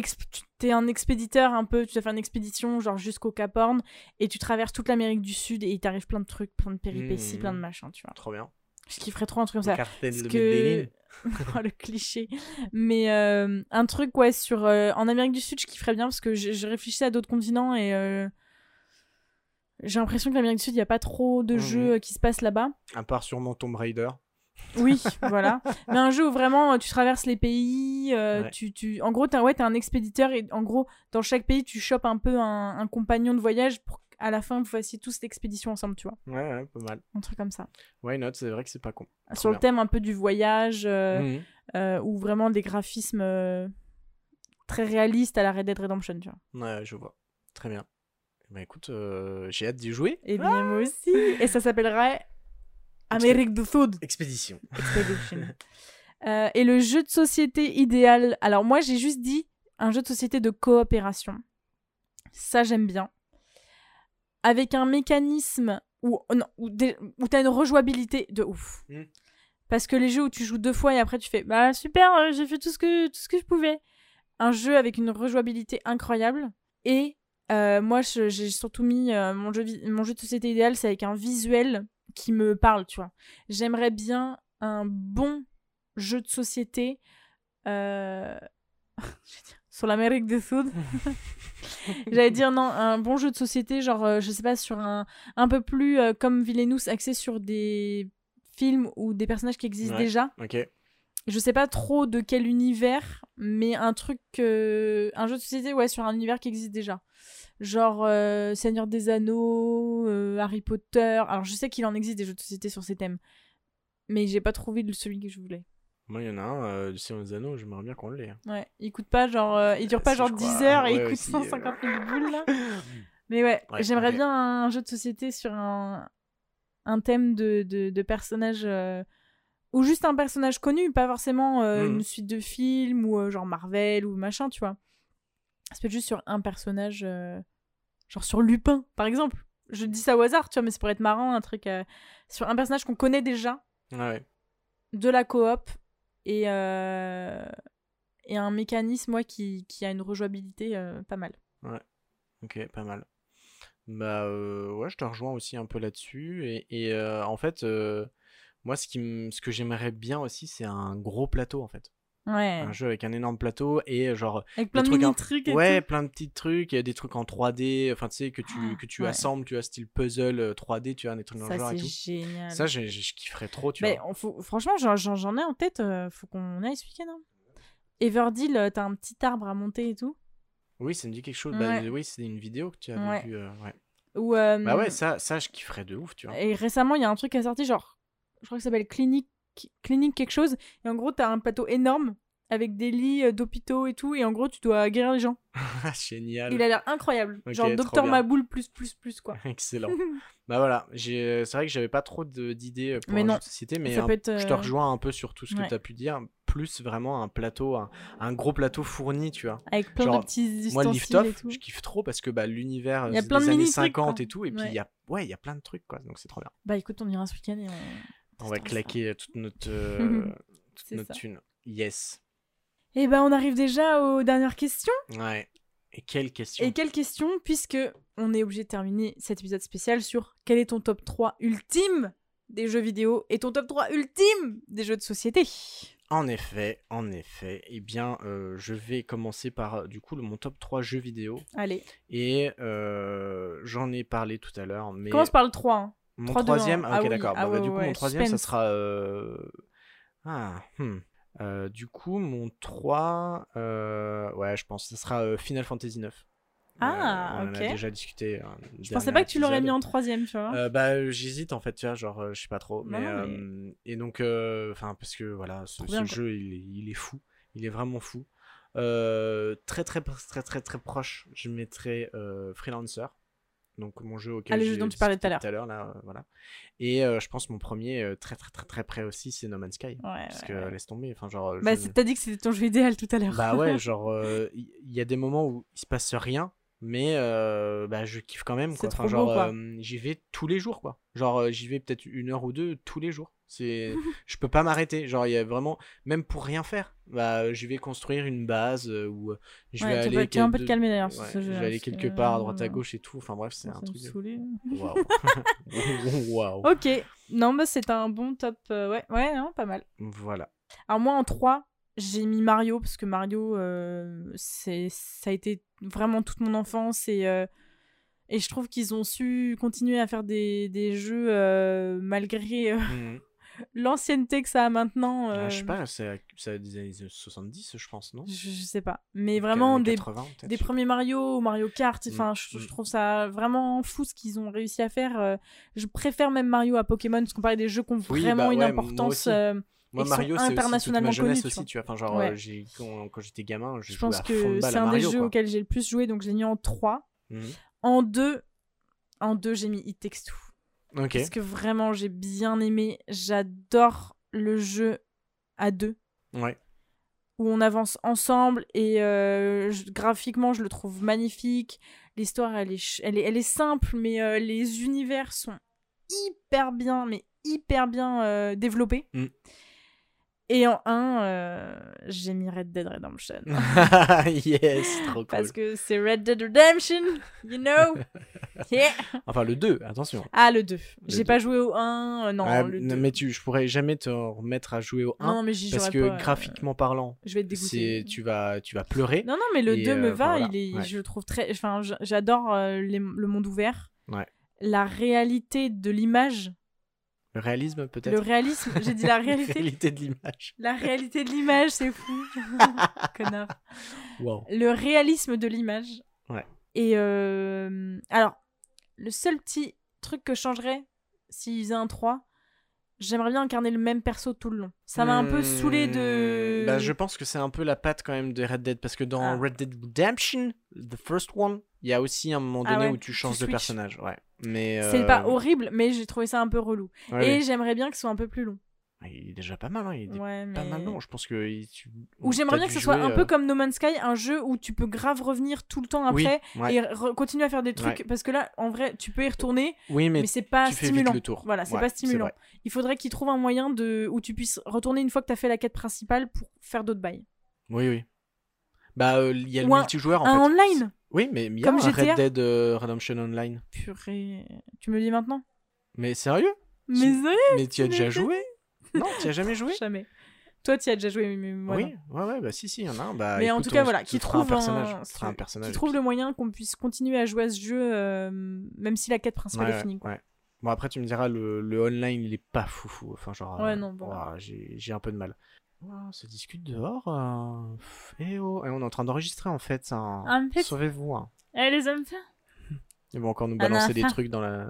t'es un expéditeur un peu, tu dois faire une expédition, genre, jusqu'au Cap Horn, et tu traverses toute l'Amérique du Sud, et il t'arrive plein de trucs, plein de péripéties, plein de machins, tu vois. Trop bien. Je kifferais trop un truc comme ça. Cartel Parce de que... Oh, le cliché. Mais euh, un truc, ouais, sur... euh, en Amérique du Sud, je kifferais bien, parce que je, je réfléchissais à d'autres continents, et... euh, J'ai l'impression que l'Amérique du Sud, il n'y a pas trop de jeux qui se passent là-bas. À part sûrement Tomb Raider. Oui, voilà. Mais un jeu où vraiment euh, tu traverses les pays, euh, Ouais. tu, tu... en gros, t'es ouais, un expéditeur et en gros, dans chaque pays, tu chopes un peu un, un compagnon de voyage pour qu'à la fin, vous fassiez tous l'expédition ensemble, tu vois. Ouais, ouais, pas mal. Un truc comme ça. Why not? C'est vrai que c'est pas con. Sur le thème un peu du voyage, euh, Mhm. euh, ou vraiment des graphismes euh, très réalistes à la Red Dead Redemption, tu vois. Ouais, je vois. Très bien. Bah écoute, j'ai hâte d'y jouer. Et bien, moi aussi. Et ça s'appellerait Amérique du Sud. Expédition. Expedition. Euh, et le jeu de société idéal. Alors, moi, j'ai juste dit un jeu de société de coopération. Ça, j'aime bien. Avec un mécanisme où, non, où, t'as une rejouabilité de ouf. Mm. Parce que les jeux où tu joues deux fois et après tu fais Bah, super, euh, j'ai fait tout ce, que, tout ce que je pouvais. Un jeu avec une rejouabilité incroyable. Et euh, moi, j'ai surtout mis euh, mon, jeu, mon jeu de société idéal, c'est avec un visuel qui me parle, tu vois. J'aimerais bien un bon jeu de société euh, sur l'Amérique du Sud. J'allais dire non, un bon jeu de société, genre, euh, je sais pas, sur un, un peu plus euh, comme Villainous, axé sur des films ou des personnages qui existent Ouais. déjà. Ok. Je sais pas trop de quel univers, mais un truc, euh, un jeu de société, ouais, sur un univers qui existe déjà. Genre euh, Seigneur des Anneaux, euh, Harry Potter. Alors je sais qu'il en existe des jeux de société sur ces thèmes, mais j'ai pas trouvé celui que je voulais. Moi, il y en a un, euh, du Seigneur des Anneaux, j'aimerais bien qu'on l'ait. hein. Ouais, il coûte pas genre, il dure Euh, pas si, genre je 10 crois, heures et il coûte aussi, 150 000 euh. boules là. Mais ouais, Ouais, j'aimerais bien un jeu de société sur un, un thème de, de, de personnage. Ou juste un personnage connu, pas forcément euh, Mhm. une suite de films ou euh, genre Marvel ou machin, tu vois. Ça peut être juste sur un personnage, euh, genre sur Lupin, par exemple. Je dis ça au hasard, tu vois, mais ça pourrait être marrant, un truc sur un personnage qu'on connaît déjà, Ouais, ouais. de la coop et, et un mécanisme ouais, qui, qui a une rejouabilité pas mal. Ok, pas mal. Bah ouais, je te rejoins aussi un peu là-dessus. Et, et, en fait, moi, ce qui m- ce que j'aimerais bien aussi, c'est un gros plateau en fait. Ouais. Un jeu avec un énorme plateau et genre Avec plein de trucs un- mini-trucs et ouais, tout. plein de petits trucs, il y a des trucs en 3D, enfin tu sais que tu Ah, que tu ouais. assembles, tu vois style puzzle euh, 3D, tu vois des trucs dans le genre et tout. génial. Ça, j'ai- j'ai- je kifferais trop, tu Mais vois. faut- franchement, j'en- ai en tête. euh, faut qu'on aille ce week-end. hein. Everdell, euh, t'as un petit arbre à monter et tout. Oui, ça me dit quelque chose. Bah, Ouais. oui, c'est une vidéo que tu avais Ouais. vue. euh, ouais. Ou, euh, Bah ouais, ça, ça, je kifferais de ouf, tu vois. Et récemment, il y a un truc qui est sorti, genre, je crois que ça s'appelle Clinique, Clinique quelque chose. Et en gros, t'as un plateau énorme avec des lits euh, d'hôpitaux et tout. Et en gros, tu dois guérir les gens. Génial. Il a l'air incroyable. Genre Docteur. Maboule plus plus plus quoi. Excellent. bah voilà, j'ai- c'est vrai que j'avais pas trop d'idées pour Mais non. société, mais un- peut être, je te euh, rejoins un peu sur tout ce que tu as pu dire. Plus vraiment un plateau, un, un gros plateau fourni, tu vois. Avec plein Genre, de petits Moi, le lift-off, je kiffe trop parce que bah, l'univers plein des de années mini-trucs, 50 quoi. et tout, et puis il Ouais. y a, ouais, il y a plein de trucs, quoi. Donc c'est trop bien. Bah écoute, on ira ce week-end et on. On va ça. claquer toute notre, euh, toute notre thune. Yes. Et ben on arrive déjà aux dernières questions. Ouais. Et quelle question Et quelle question, puisque on est obligé de terminer cet épisode spécial sur quel est ton top 3 ultime des jeux vidéo et ton top 3 ultime des jeux de société? En effet, en effet. Eh bien, euh, je vais commencer par euh, du coup le, mon top 3 jeux vidéo. Allez, Et euh, j'en ai parlé tout à l'heure. Mais commence par le 3. hein. Mon 3, 2, 1. troisième, ah, Ah ok oui, d'accord. ah Bah, ouais, du coup, ouais, mon troisième, ça suspense. sera. euh, Ah, hmm. Euh, du coup, mon 3, euh, ouais, je pense que ce sera euh, Final Fantasy 9. Ah, on en ok. a déjà discuté. un Je pensais pas que tu l'aurais mis en troisième, tu vois. Euh, bah j'hésite en fait, tu vois, genre euh, je sais pas trop, Non, mais, euh, et donc euh, enfin parce que voilà, ce, ce jeu il est, il est fou, il est vraiment fou. Euh, très très très très très proche, je mettrais euh, Freelancer, donc mon jeu auquel Ah, le jeu dont tu parlais tout à discuté là, euh, voilà. Et euh, je pense mon premier euh, très très très très près aussi, c'est No Man's Sky, Ouais, parce ouais, que ouais. laisse tomber, enfin genre. Bah, je- t'as dit que c'était ton jeu idéal tout à l'heure. bah ouais, genre il y, a des moments où il se passe rien, mais bah je kiffe quand même C'est quoi. trop Enfin, genre j'y vais tous les jours quoi. Genre j'y vais peut-être une heure ou deux tous les jours. C'est, je peux pas m'arrêter. Genre, il y a vraiment, même pour rien faire, bah, je vais construire une base euh, ou euh, je vais Ouais, aller. un peu calmer d'ailleurs Ouais, je vais aller quelque part à droite à gauche et tout. Enfin bref, c'est un truc. de-. Waouh. Waouh. Ok, non, bah c'est un bon top. euh, ouais, ouais, non, pas mal. Voilà. Alors moi en 3, j'ai mis Mario parce que Mario, c'est ça a été vraiment toute mon enfance et, et je trouve qu'ils ont su continuer à faire des, des jeux malgré Mhm. L'ancienneté que ça a maintenant. Ah, euh, je sais pas, c'est des années 70, je pense, non? Je, je sais pas. Mais vraiment des, 80, peut-être, des je sais premiers Mario, Mario Kart, enfin je, Mm. je trouve ça vraiment fou ce qu'ils ont réussi à faire. euh, je préfère même Mario à Pokémon parce qu'on parlait des jeux qui ont Oui, vraiment bah une ouais, moi importance. aussi. euh, Moi, sont Mario, c'est aussi toute internationalement ma jeunesse connus, tu aussi, tu vois. Enfin, genre, Ouais. euh, quand, quand j'étais gamin, je, je pense à que c'est un des jeux quoi. auxquels j'ai le plus joué, donc je l'ai mis en 3. Mhm. En 2, en 2 j'ai mis It Takes Two. Ok. Parce que vraiment, j'ai bien aimé. J'adore le jeu à deux, Ouais. où on avance ensemble et euh, je- graphiquement, je le trouve magnifique. L'histoire, elle est, ch- elle est, elle est simple, mais euh, les univers sont hyper bien, mais hyper bien euh, développés. Mm. Et en 1, j'ai mis Red Dead Redemption. yes, trop cool. Parce que c'est Red Dead Redemption, you know? Yeah. Enfin, le 2, attention. Ah, le 2. J'ai 2. pas joué au 1. euh, non, Ah, le non, 2. mais tu, je pourrais jamais te remettre à jouer au 1 Non, mais j'y parce que pas, euh, graphiquement parlant, Je vais te dégoûter. tu vas tu vas pleurer. Non, non, mais le Et, 2 me euh, va. voilà, Il est, ouais. Je le trouve très. Enfin, j'adore euh, le monde ouvert. Ouais. La réalité de l'image. Le réalisme Le peut-être. réalisme. J'ai dit la réalité. réalité de l'image. La réalité de l'image, c'est fou. Connard. Wow. Le réalisme de l'image. Ouais. Et euh, alors, le seul petit truc que je changerais s'ils faisaient un 3, j'aimerais bien incarner le même perso tout le long. Ça m'a un peu saoulé de. Bah, je pense que c'est un peu la patte quand même de Red Dead parce que dans Ah. Red Dead Redemption, the first one, il y a aussi un moment Ah donné ouais, où tu tu changes de personnage. Ouais. Mais C'est euh, pas horrible, mais j'ai trouvé ça un peu relou. ouais, Et j'aimerais bien que ce soit un peu plus long. il est déjà pas mal. Hein. Il est Ouais, pas mal long. Je pense que tu... Ou j'aimerais bien que ce soit un euh, peu comme No Man's Sky, un jeu où tu peux grave revenir tout le temps Oui, après ouais. et continuer à faire des trucs. Ouais. Parce que là, en vrai, tu peux y retourner, Oui, mais, mais, c'est pas stimulant. Voilà, c'est pas stimulant. Il faudrait qu'ils trouvent un moyen de où tu puisses retourner une fois que t'as fait la quête principale pour faire d'autres bails. Oui, oui. Bah, euh, il y a le un- multijoueur en un fait. online Oui, mais il y a Comme un GTA. Red Dead euh, Redemption Online. Purée. Tu me le dis maintenant Mais sérieux? Mais Si- sérieux Mais tu y as tu déjà joué? Non, tu as jamais joué? Jamais. Toi, tu as déjà joué, mais moi non. Oui, ouais, ouais, bah si, si, il y en a un. Bah, Mais en écoute, tout cas, on voilà, se qui fera un trouve personnage. un, on se fera un personnage. qui et trouve puis- le moyen qu'on puisse continuer à jouer à ce jeu, euh, même si la quête principale est finie. quoi. ouais. Bon, après, tu me diras, le, le online, il est pas foufou. Enfin, genre. Ouais, euh, non, bon. ouah, j'ai j'ai un peu de mal. Ça discute dehors. euh, pff, Eh oh, eh, on est en train d'enregistrer en fait. hein. Un petit- Sauvez-vous. Hein. Eh les hommes, Ils vont encore nous Un balancer des trucs dans la...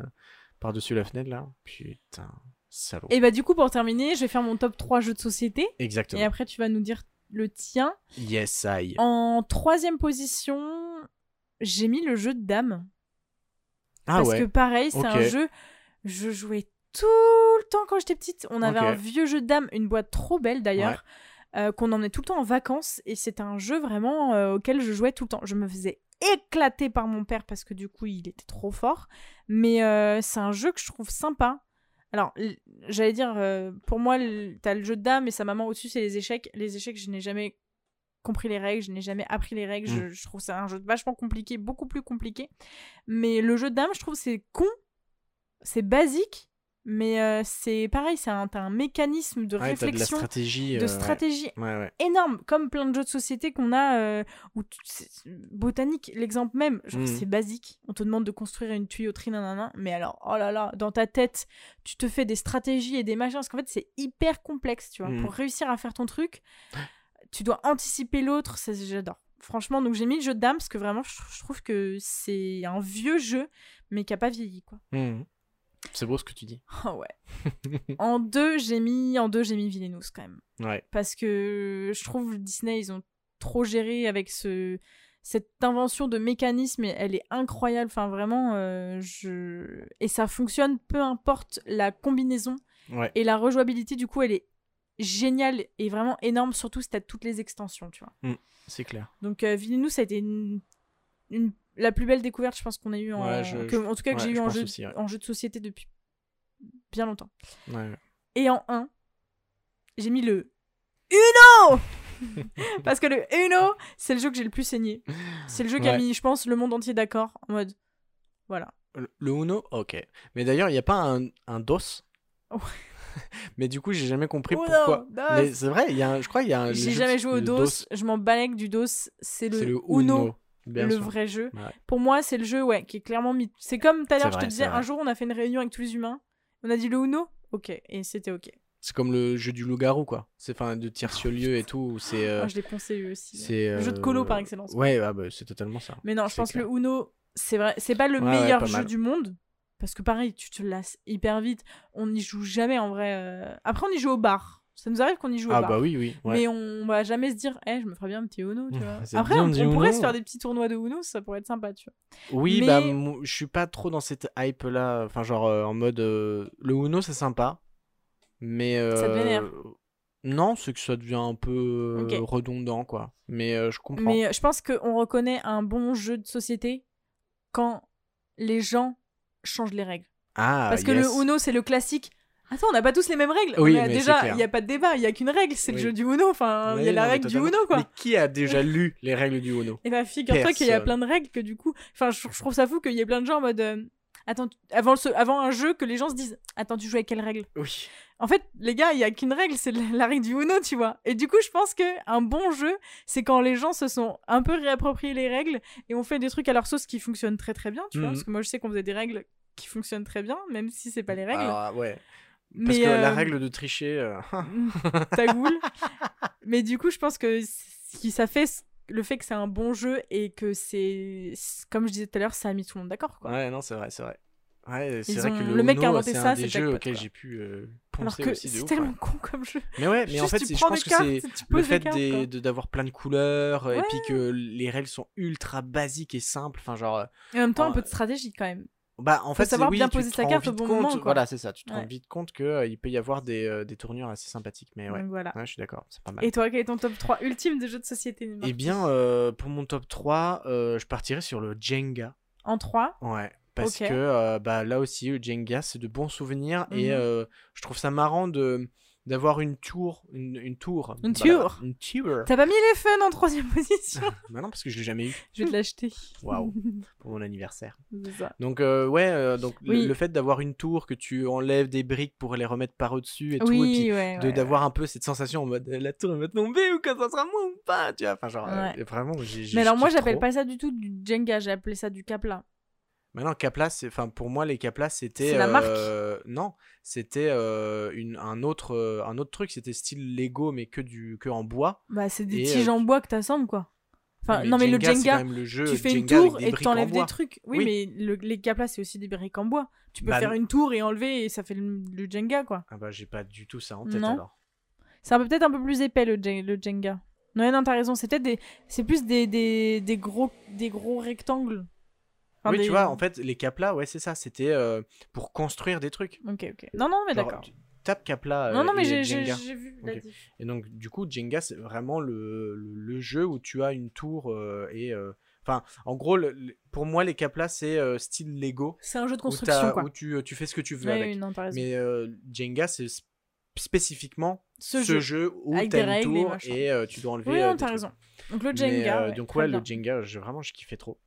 par-dessus la fenêtre là. Putain, salaud. Et bah du coup, pour terminer, je vais faire mon top 3 jeux de société. Exactement. Et après, tu vas nous dire le tien. Yes, I. En troisième position, j'ai mis le jeu de dames. Ah parce ouais. que pareil, c'est un jeu, je jouais tout le temps quand j'étais petite. On avait un vieux jeu de dames, une boîte trop belle d'ailleurs, euh, qu'on emmenait tout le temps en vacances. Et c'était un jeu vraiment euh, auquel je jouais tout le temps. Je me faisais éclater par mon père parce que du coup, il était trop fort. Mais euh, c'est un jeu que je trouve sympa. Alors, j'allais dire, pour moi, t'as le jeu de dames et sa maman au-dessus, c'est les échecs. Les échecs, je n'ai jamais compris les règles, je n'ai jamais appris les règles. Je, je trouve ça un jeu vachement compliqué, beaucoup plus compliqué. Mais le jeu de dames, je trouve c'est con, c'est basique, mais euh, c'est pareil, c'est un, t'as un mécanisme de Ouais, t'as de réflexion, stratégie. de euh, stratégie Ouais, énorme, comme plein de jeux de société qu'on a, euh, où botanique, l'exemple même, Mhm. c'est basique. On te demande de construire une tuyauterie, nanana, mais alors, oh là là, dans ta tête, tu te fais des stratégies et des machins, parce qu'en fait c'est hyper complexe, tu vois. Mhm. Pour réussir à faire ton truc, tu dois anticiper l'autre, ça j'adore. Franchement, donc j'ai mis le jeu de dames parce que vraiment, je, trouve que c'est un vieux jeu, mais qui a pas vieilli, quoi. Mhm. C'est beau ce que tu dis. Oh ouais. en deux, j'ai mis, en deux, j'ai mis Villainous quand même Ouais. parce que je trouve Disney ils ont trop géré avec ce cette invention de mécanisme elle est incroyable enfin vraiment euh, je et ça fonctionne peu importe la combinaison Ouais. et la rejouabilité du coup elle est géniale et vraiment énorme surtout si t'as toutes les extensions tu vois C'est clair. donc euh, ça a été une, une- la plus belle découverte je pense qu'on a eu en Ouais, je- que- en tout cas que ouais, j'ai eu en jeu aussi, ouais. en jeu de société depuis bien longtemps. Et en 1, j'ai mis le Uno Parce que le Uno, c'est le jeu que j'ai le plus saigné. C'est le jeu qui a mis, je pense, le monde entier d'accord. En mode. Voilà. Le, le Uno, ok. Mais d'ailleurs, il n'y a pas un, un DOS Ouais. Mais du coup, j'ai jamais compris Uno, pourquoi. DOS. Mais c'est vrai, il y a un- je crois qu'il y a un. J'ai jamais joué au DOS, je m'en balèque du DOS. C'est le, C'est le Uno, Uno. Bien le sûr. vrai jeu. Ouais. Pour moi, c'est le jeu ouais, qui est clairement mis. C'est comme tout à l'heure, je te disais, un jour, on a fait une réunion avec tous les humains. On a dit le Uno Ok, et c'était ok. C'est comme le jeu du loup-garou, quoi. C'est enfin de tierce-lieu et tout. C'est. euh, Ah, je l'ai eux aussi. c'est Le jeu de euh, colo par excellence. Ouais, ah bah, c'est totalement ça. Mais non, je pense que le Uno, c'est vrai, c'est pas le Ouais, meilleur pas jeu mal. du monde. Parce que pareil, tu te lasses hyper vite. On n'y joue jamais en vrai. euh. Après, on y joue au bar. Ça nous arrive qu'on y joue au Ah bar. bah oui, oui. ouais. Mais on va jamais se dire, eh, je me ferais bien un petit Uno, tu vois. Après, on, pourrait se faire des petits tournois de Uno, ça pourrait être sympa, tu vois. Oui, Mais- bah, je suis pas trop dans cette hype là. Enfin, genre euh, en mode. euh, le Uno, c'est sympa. Mais. Ça te vénère euh, Non, c'est que ça devient un peu redondant, quoi. Mais je comprends. Mais je pense qu'on reconnaît un bon jeu de société quand les gens changent les règles. Ah, Parce que yes. le Uno, c'est le classique. Attends, on n'a pas tous les mêmes règles. Oui, On a mais déjà, il n'y a pas de débat, il n'y a qu'une règle, c'est le jeu du Uno. Enfin, il y a la non, règle du. Uno, quoi. Mais qui a déjà lu les règles du Uno? Et bah, figure-toi qu'il y a plein de règles que du coup. Enfin, je, je trouve ça fou qu'il y ait plein de gens en mode. euh, Attends, tu- avant, ce- avant un jeu, que les gens se disent Attends, tu joues avec quelle règle? Oui. En fait, les gars, il y a qu'une règle, c'est la règle du Uno, tu vois. Et du coup, je pense que un bon jeu, c'est quand les gens se sont un peu réappropriés les règles et ont fait des trucs à leur sauce qui fonctionnent très très bien, tu vois. Mhm. Parce que moi, je sais qu'on faisait des règles qui fonctionnent très bien, même si c'est pas les règles. Alors, ouais. Mais Parce que la euh, règle de tricher. euh, ta goule. Mais du coup, je pense que ce qui ça fait le fait que c'est un bon jeu et que c'est comme je disais tout à l'heure, ça a mis tout le monde d'accord quoi. Ouais, non, c'est vrai, c'est vrai. Ouais, c'est vrai ont- que le, le mec Uno, inventé c'est ça, un c'est des le jeux auxquels j'ai pu euh, Alors penser que aussi c'est ouf, tellement ouais. con comme jeu. Mais ouais, mais en fait, je pense que cartes, c'est le des fait des- de- d'avoir plein de couleurs et puis que les règles sont ultra basiques et simples. Enfin, genre, Et en même temps, un peu de stratégie quand même. Bah, en Faut fait, savoir oui, bien tu poser te sa rends carte au vite bon compte- moment, quoi. Voilà, c'est ça. Tu te rends vite compte que euh, il peut y avoir des, euh, des tournures assez sympathiques. Mais ouais, voilà. Ouais, je suis d'accord, c'est pas mal. Et toi, quel est ton top 3 ultime de jeux de société Eh bien, euh, pour mon top 3, euh, je partirais sur le Jenga. En 3 Ouais. Parce que bah, là aussi, le Jenga, c'est de bons souvenirs. Et euh, je trouve ça marrant de d'avoir une tour. Une, une tour. Une Voilà, tour. Une tour. T'as pas mis les fun en troisième position bah non, parce que je l'ai jamais eu Je vais te l'acheter. Waouh. pour mon anniversaire. Ça. Donc, euh, ouais, euh, donc le- Oui. le, fait d'avoir une tour, que tu enlèves des briques pour les remettre par au-dessus et tout. Et puis ouais. d'avoir un peu cette sensation en mode la tour va tomber ou quand ça sera moi ou pas tu vois enfin genre euh, vraiment j'ai j'ai- Mais alors moi j'appelle pas ça du tout du Jenga, j'ai appelé ça du Capla. Maintenant, Caplas, enfin pour moi les Caplas c'était C'est la marque euh, non, c'était euh, une un autre euh, un autre truc, c'était style Lego mais que du que en bois. Bah c'est des Et, tiges euh, en bois que t'assembles quoi. Enfin non mais le c'est quand Jenga, même le jeu tu fais une Jenga avec tour des et briques en t'enlèves des bois. trucs. Oui, Oui. mais le, les Caplas c'est aussi des briques en bois. Tu peux Bah, faire une tour et enlever et ça fait le, le Jenga quoi. Ah bah j'ai pas du tout ça en tête Non. alors. C'est un peu peut-être un peu plus épais le, Jen- le Jenga. Non non t'as raison, c'est peut-être des c'est plus des, des, des gros des gros rectangles. Enfin, oui, des- tu vois, en fait les Caplas, ouais, c'est ça, c'était euh, pour construire des trucs. Ok ok. Non non mais d'accord. tu tapes Capla Non non euh, mais j'ai vu la Ok. diff. Et donc, du coup, Jenga, c'est vraiment le, le, le jeu où tu as une tour euh, et. euh, Enfin, en gros, le- pour moi, les Caplas, c'est euh, style Lego. C'est un jeu de Où, construction t'as- quoi. où tu, tu fais ce que tu veux Ouais, avec. oui, non. Mais euh, Jenga, c'est sp- spécifiquement Ce ce, jeu. jeu, où tu as une et tour et euh, tu dois enlever. Oui, non, t'as raison. Donc le Mais, Jenga. euh, ouais, donc, ouais, le Jenga, je, vraiment, je kiffais trop.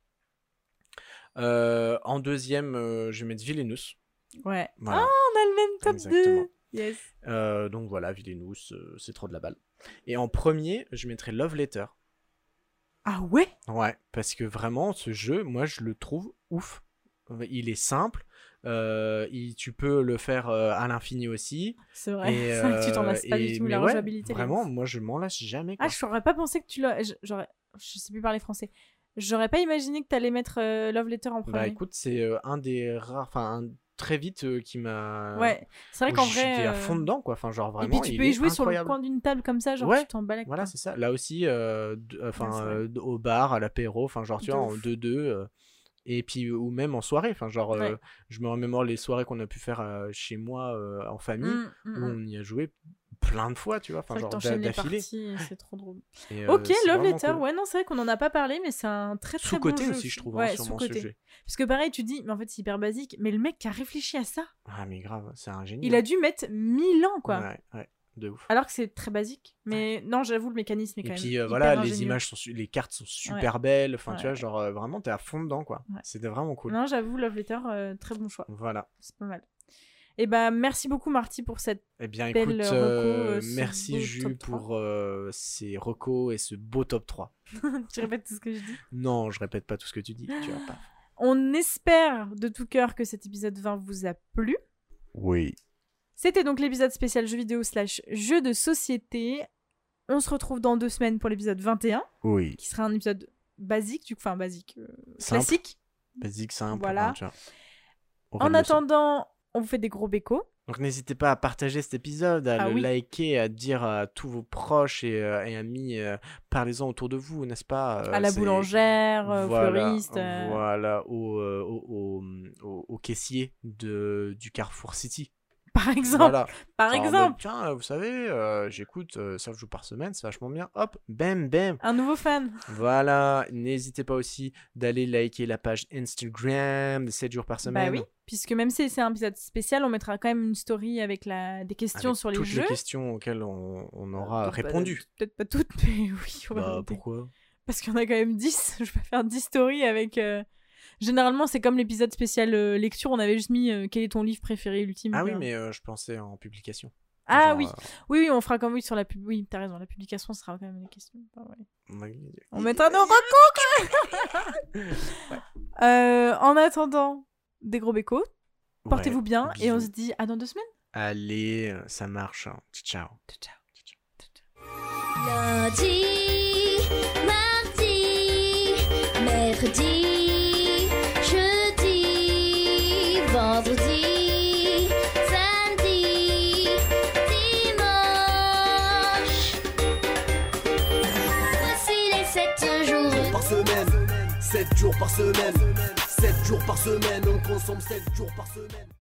Euh, en deuxième, euh, je vais mettre Villainous. Ouais. Voilà. Ah, on a le même top Exactement. 2. Yes. Euh, donc voilà, Villainous, euh, c'est trop de la balle. Et en premier, je mettrais Love Letter. Ah ouais? Ouais, parce que vraiment, ce jeu, moi, je le trouve ouf. Il est simple. euh, il- tu peux le faire euh, à l'infini aussi. C'est vrai. Et, que tu t'en euh, lasses pas et- du tout. La ouais, Vraiment, moi, je m'en lasse jamais. Quoi. Ah, je n'aurais pas pensé que tu l'as. je-. Je sais plus parler français. J'aurais pas imaginé que t'allais mettre euh, Love Letter en premier. bah écoute, c'est euh, un des rares, enfin, très vite euh, qui m'a. ouais. C'est vrai qu'en j'étais vrai. à euh, fond dedans, quoi. Enfin, genre Et vraiment. puis tu peux y jouer sur le coin d'une table comme ça, genre Ouais, tu t'en balèques. Voilà, c'est ça. Là aussi, euh, enfin, Ouais, euh, au bar, à l'apéro, enfin, genre, tu De vois, en ouf. 2-2. euh, et puis, ou même en soirée. Enfin, genre, euh, Ouais. je me remémore les soirées qu'on a pu faire euh, chez moi euh, en famille. Mm, mm, où mm. on y a joué plein de fois, tu vois, enfin genre d'affilée. et c'est trop drôle. Et, euh, Ok, Love Letter. cool. Ouais, non, c'est vrai qu'on en a pas parlé, mais c'est un très très Sous-côté bon jeu aussi, je trouve, hein, Ouais, sûrement sous-côté. ce jeu. Parce que pareil, tu dis, mais en fait, c'est hyper basique. Mais le mec qui a réfléchi à ça, Ah, mais grave, c'est un génie. il a dû mettre 1000 ans, quoi. Ouais, ouais, de ouf. Alors que c'est très basique. Mais non, j'avoue, le mécanisme est Et quand puis même. euh, hyper voilà, les images sont, su- les cartes sont super belles. Enfin, tu vois, genre euh, vraiment, t'es à fond dedans, quoi. C'était vraiment cool. Non, j'avoue, Love Letter, très bon choix. Voilà. C'est pas mal. Et bah, merci beaucoup, Marty, pour cette. Eh bien, Belle écoute, reco, euh, euh, ce merci 3. pour euh, ces recos et ce beau top 3. tu répètes tout ce que je dis? Non, je répète pas tout ce que tu dis. Tu vois pas. On espère de tout cœur que cet épisode 20 vous a plu. Oui. C'était donc l'épisode spécial jeux vidéo slash jeux de société. On se retrouve dans deux semaines pour l'épisode 21, Oui. qui sera un épisode basique, du coup, enfin basique, euh, Simple. classique. Basique, simple. Voilà. hein, En attendant, on vous fait des gros bécos. Donc n'hésitez pas à partager cet épisode, à Ah le oui. liker, à dire à tous vos proches et, euh, et amis, euh, parlez-en autour de vous, n'est-ce pas euh, à la boulangère, au fleuriste. Voilà, au, au, au, au- au caissier de, du Carrefour City. Par exemple. Voilà. Par exemple. mode, Tiens, vous savez, euh, j'écoute euh, 7 jours par semaine, c'est vachement bien. Hop, bam, bam. Un nouveau fan. Voilà, n'hésitez pas aussi d'aller liker la page Instagram de 7 jours par semaine. Bah oui, puisque même si c'est un épisode spécial, on mettra quand même une story avec la... des questions Avec sur les toutes jeux. les questions auxquelles on, on aura répondu. Peut-être pas toutes, mais oui. on Bah, pourquoi? Parce en a quand même 10. Je vais faire 10 stories avec. Généralement, c'est comme l'épisode spécial euh, lecture, on avait juste mis euh, quel est ton livre préféré ultime. Ah oui, mais euh, je pensais en publication. Ah Genre, oui. euh, oui, oui, on fera comme oui sur la pub. Oui, t'as raison, la publication sera quand même. Ah ouais. on- On mettra nos recours Euh, En attendant, des gros bécos. Portez-vous bien et on se dit à dans deux semaines. Allez, ça marche. hein. Ciao. Ciao. Lundi, mardi, mercredi, 7 jours par semaine, 7 jours par semaine, on consomme 7 jours par semaine.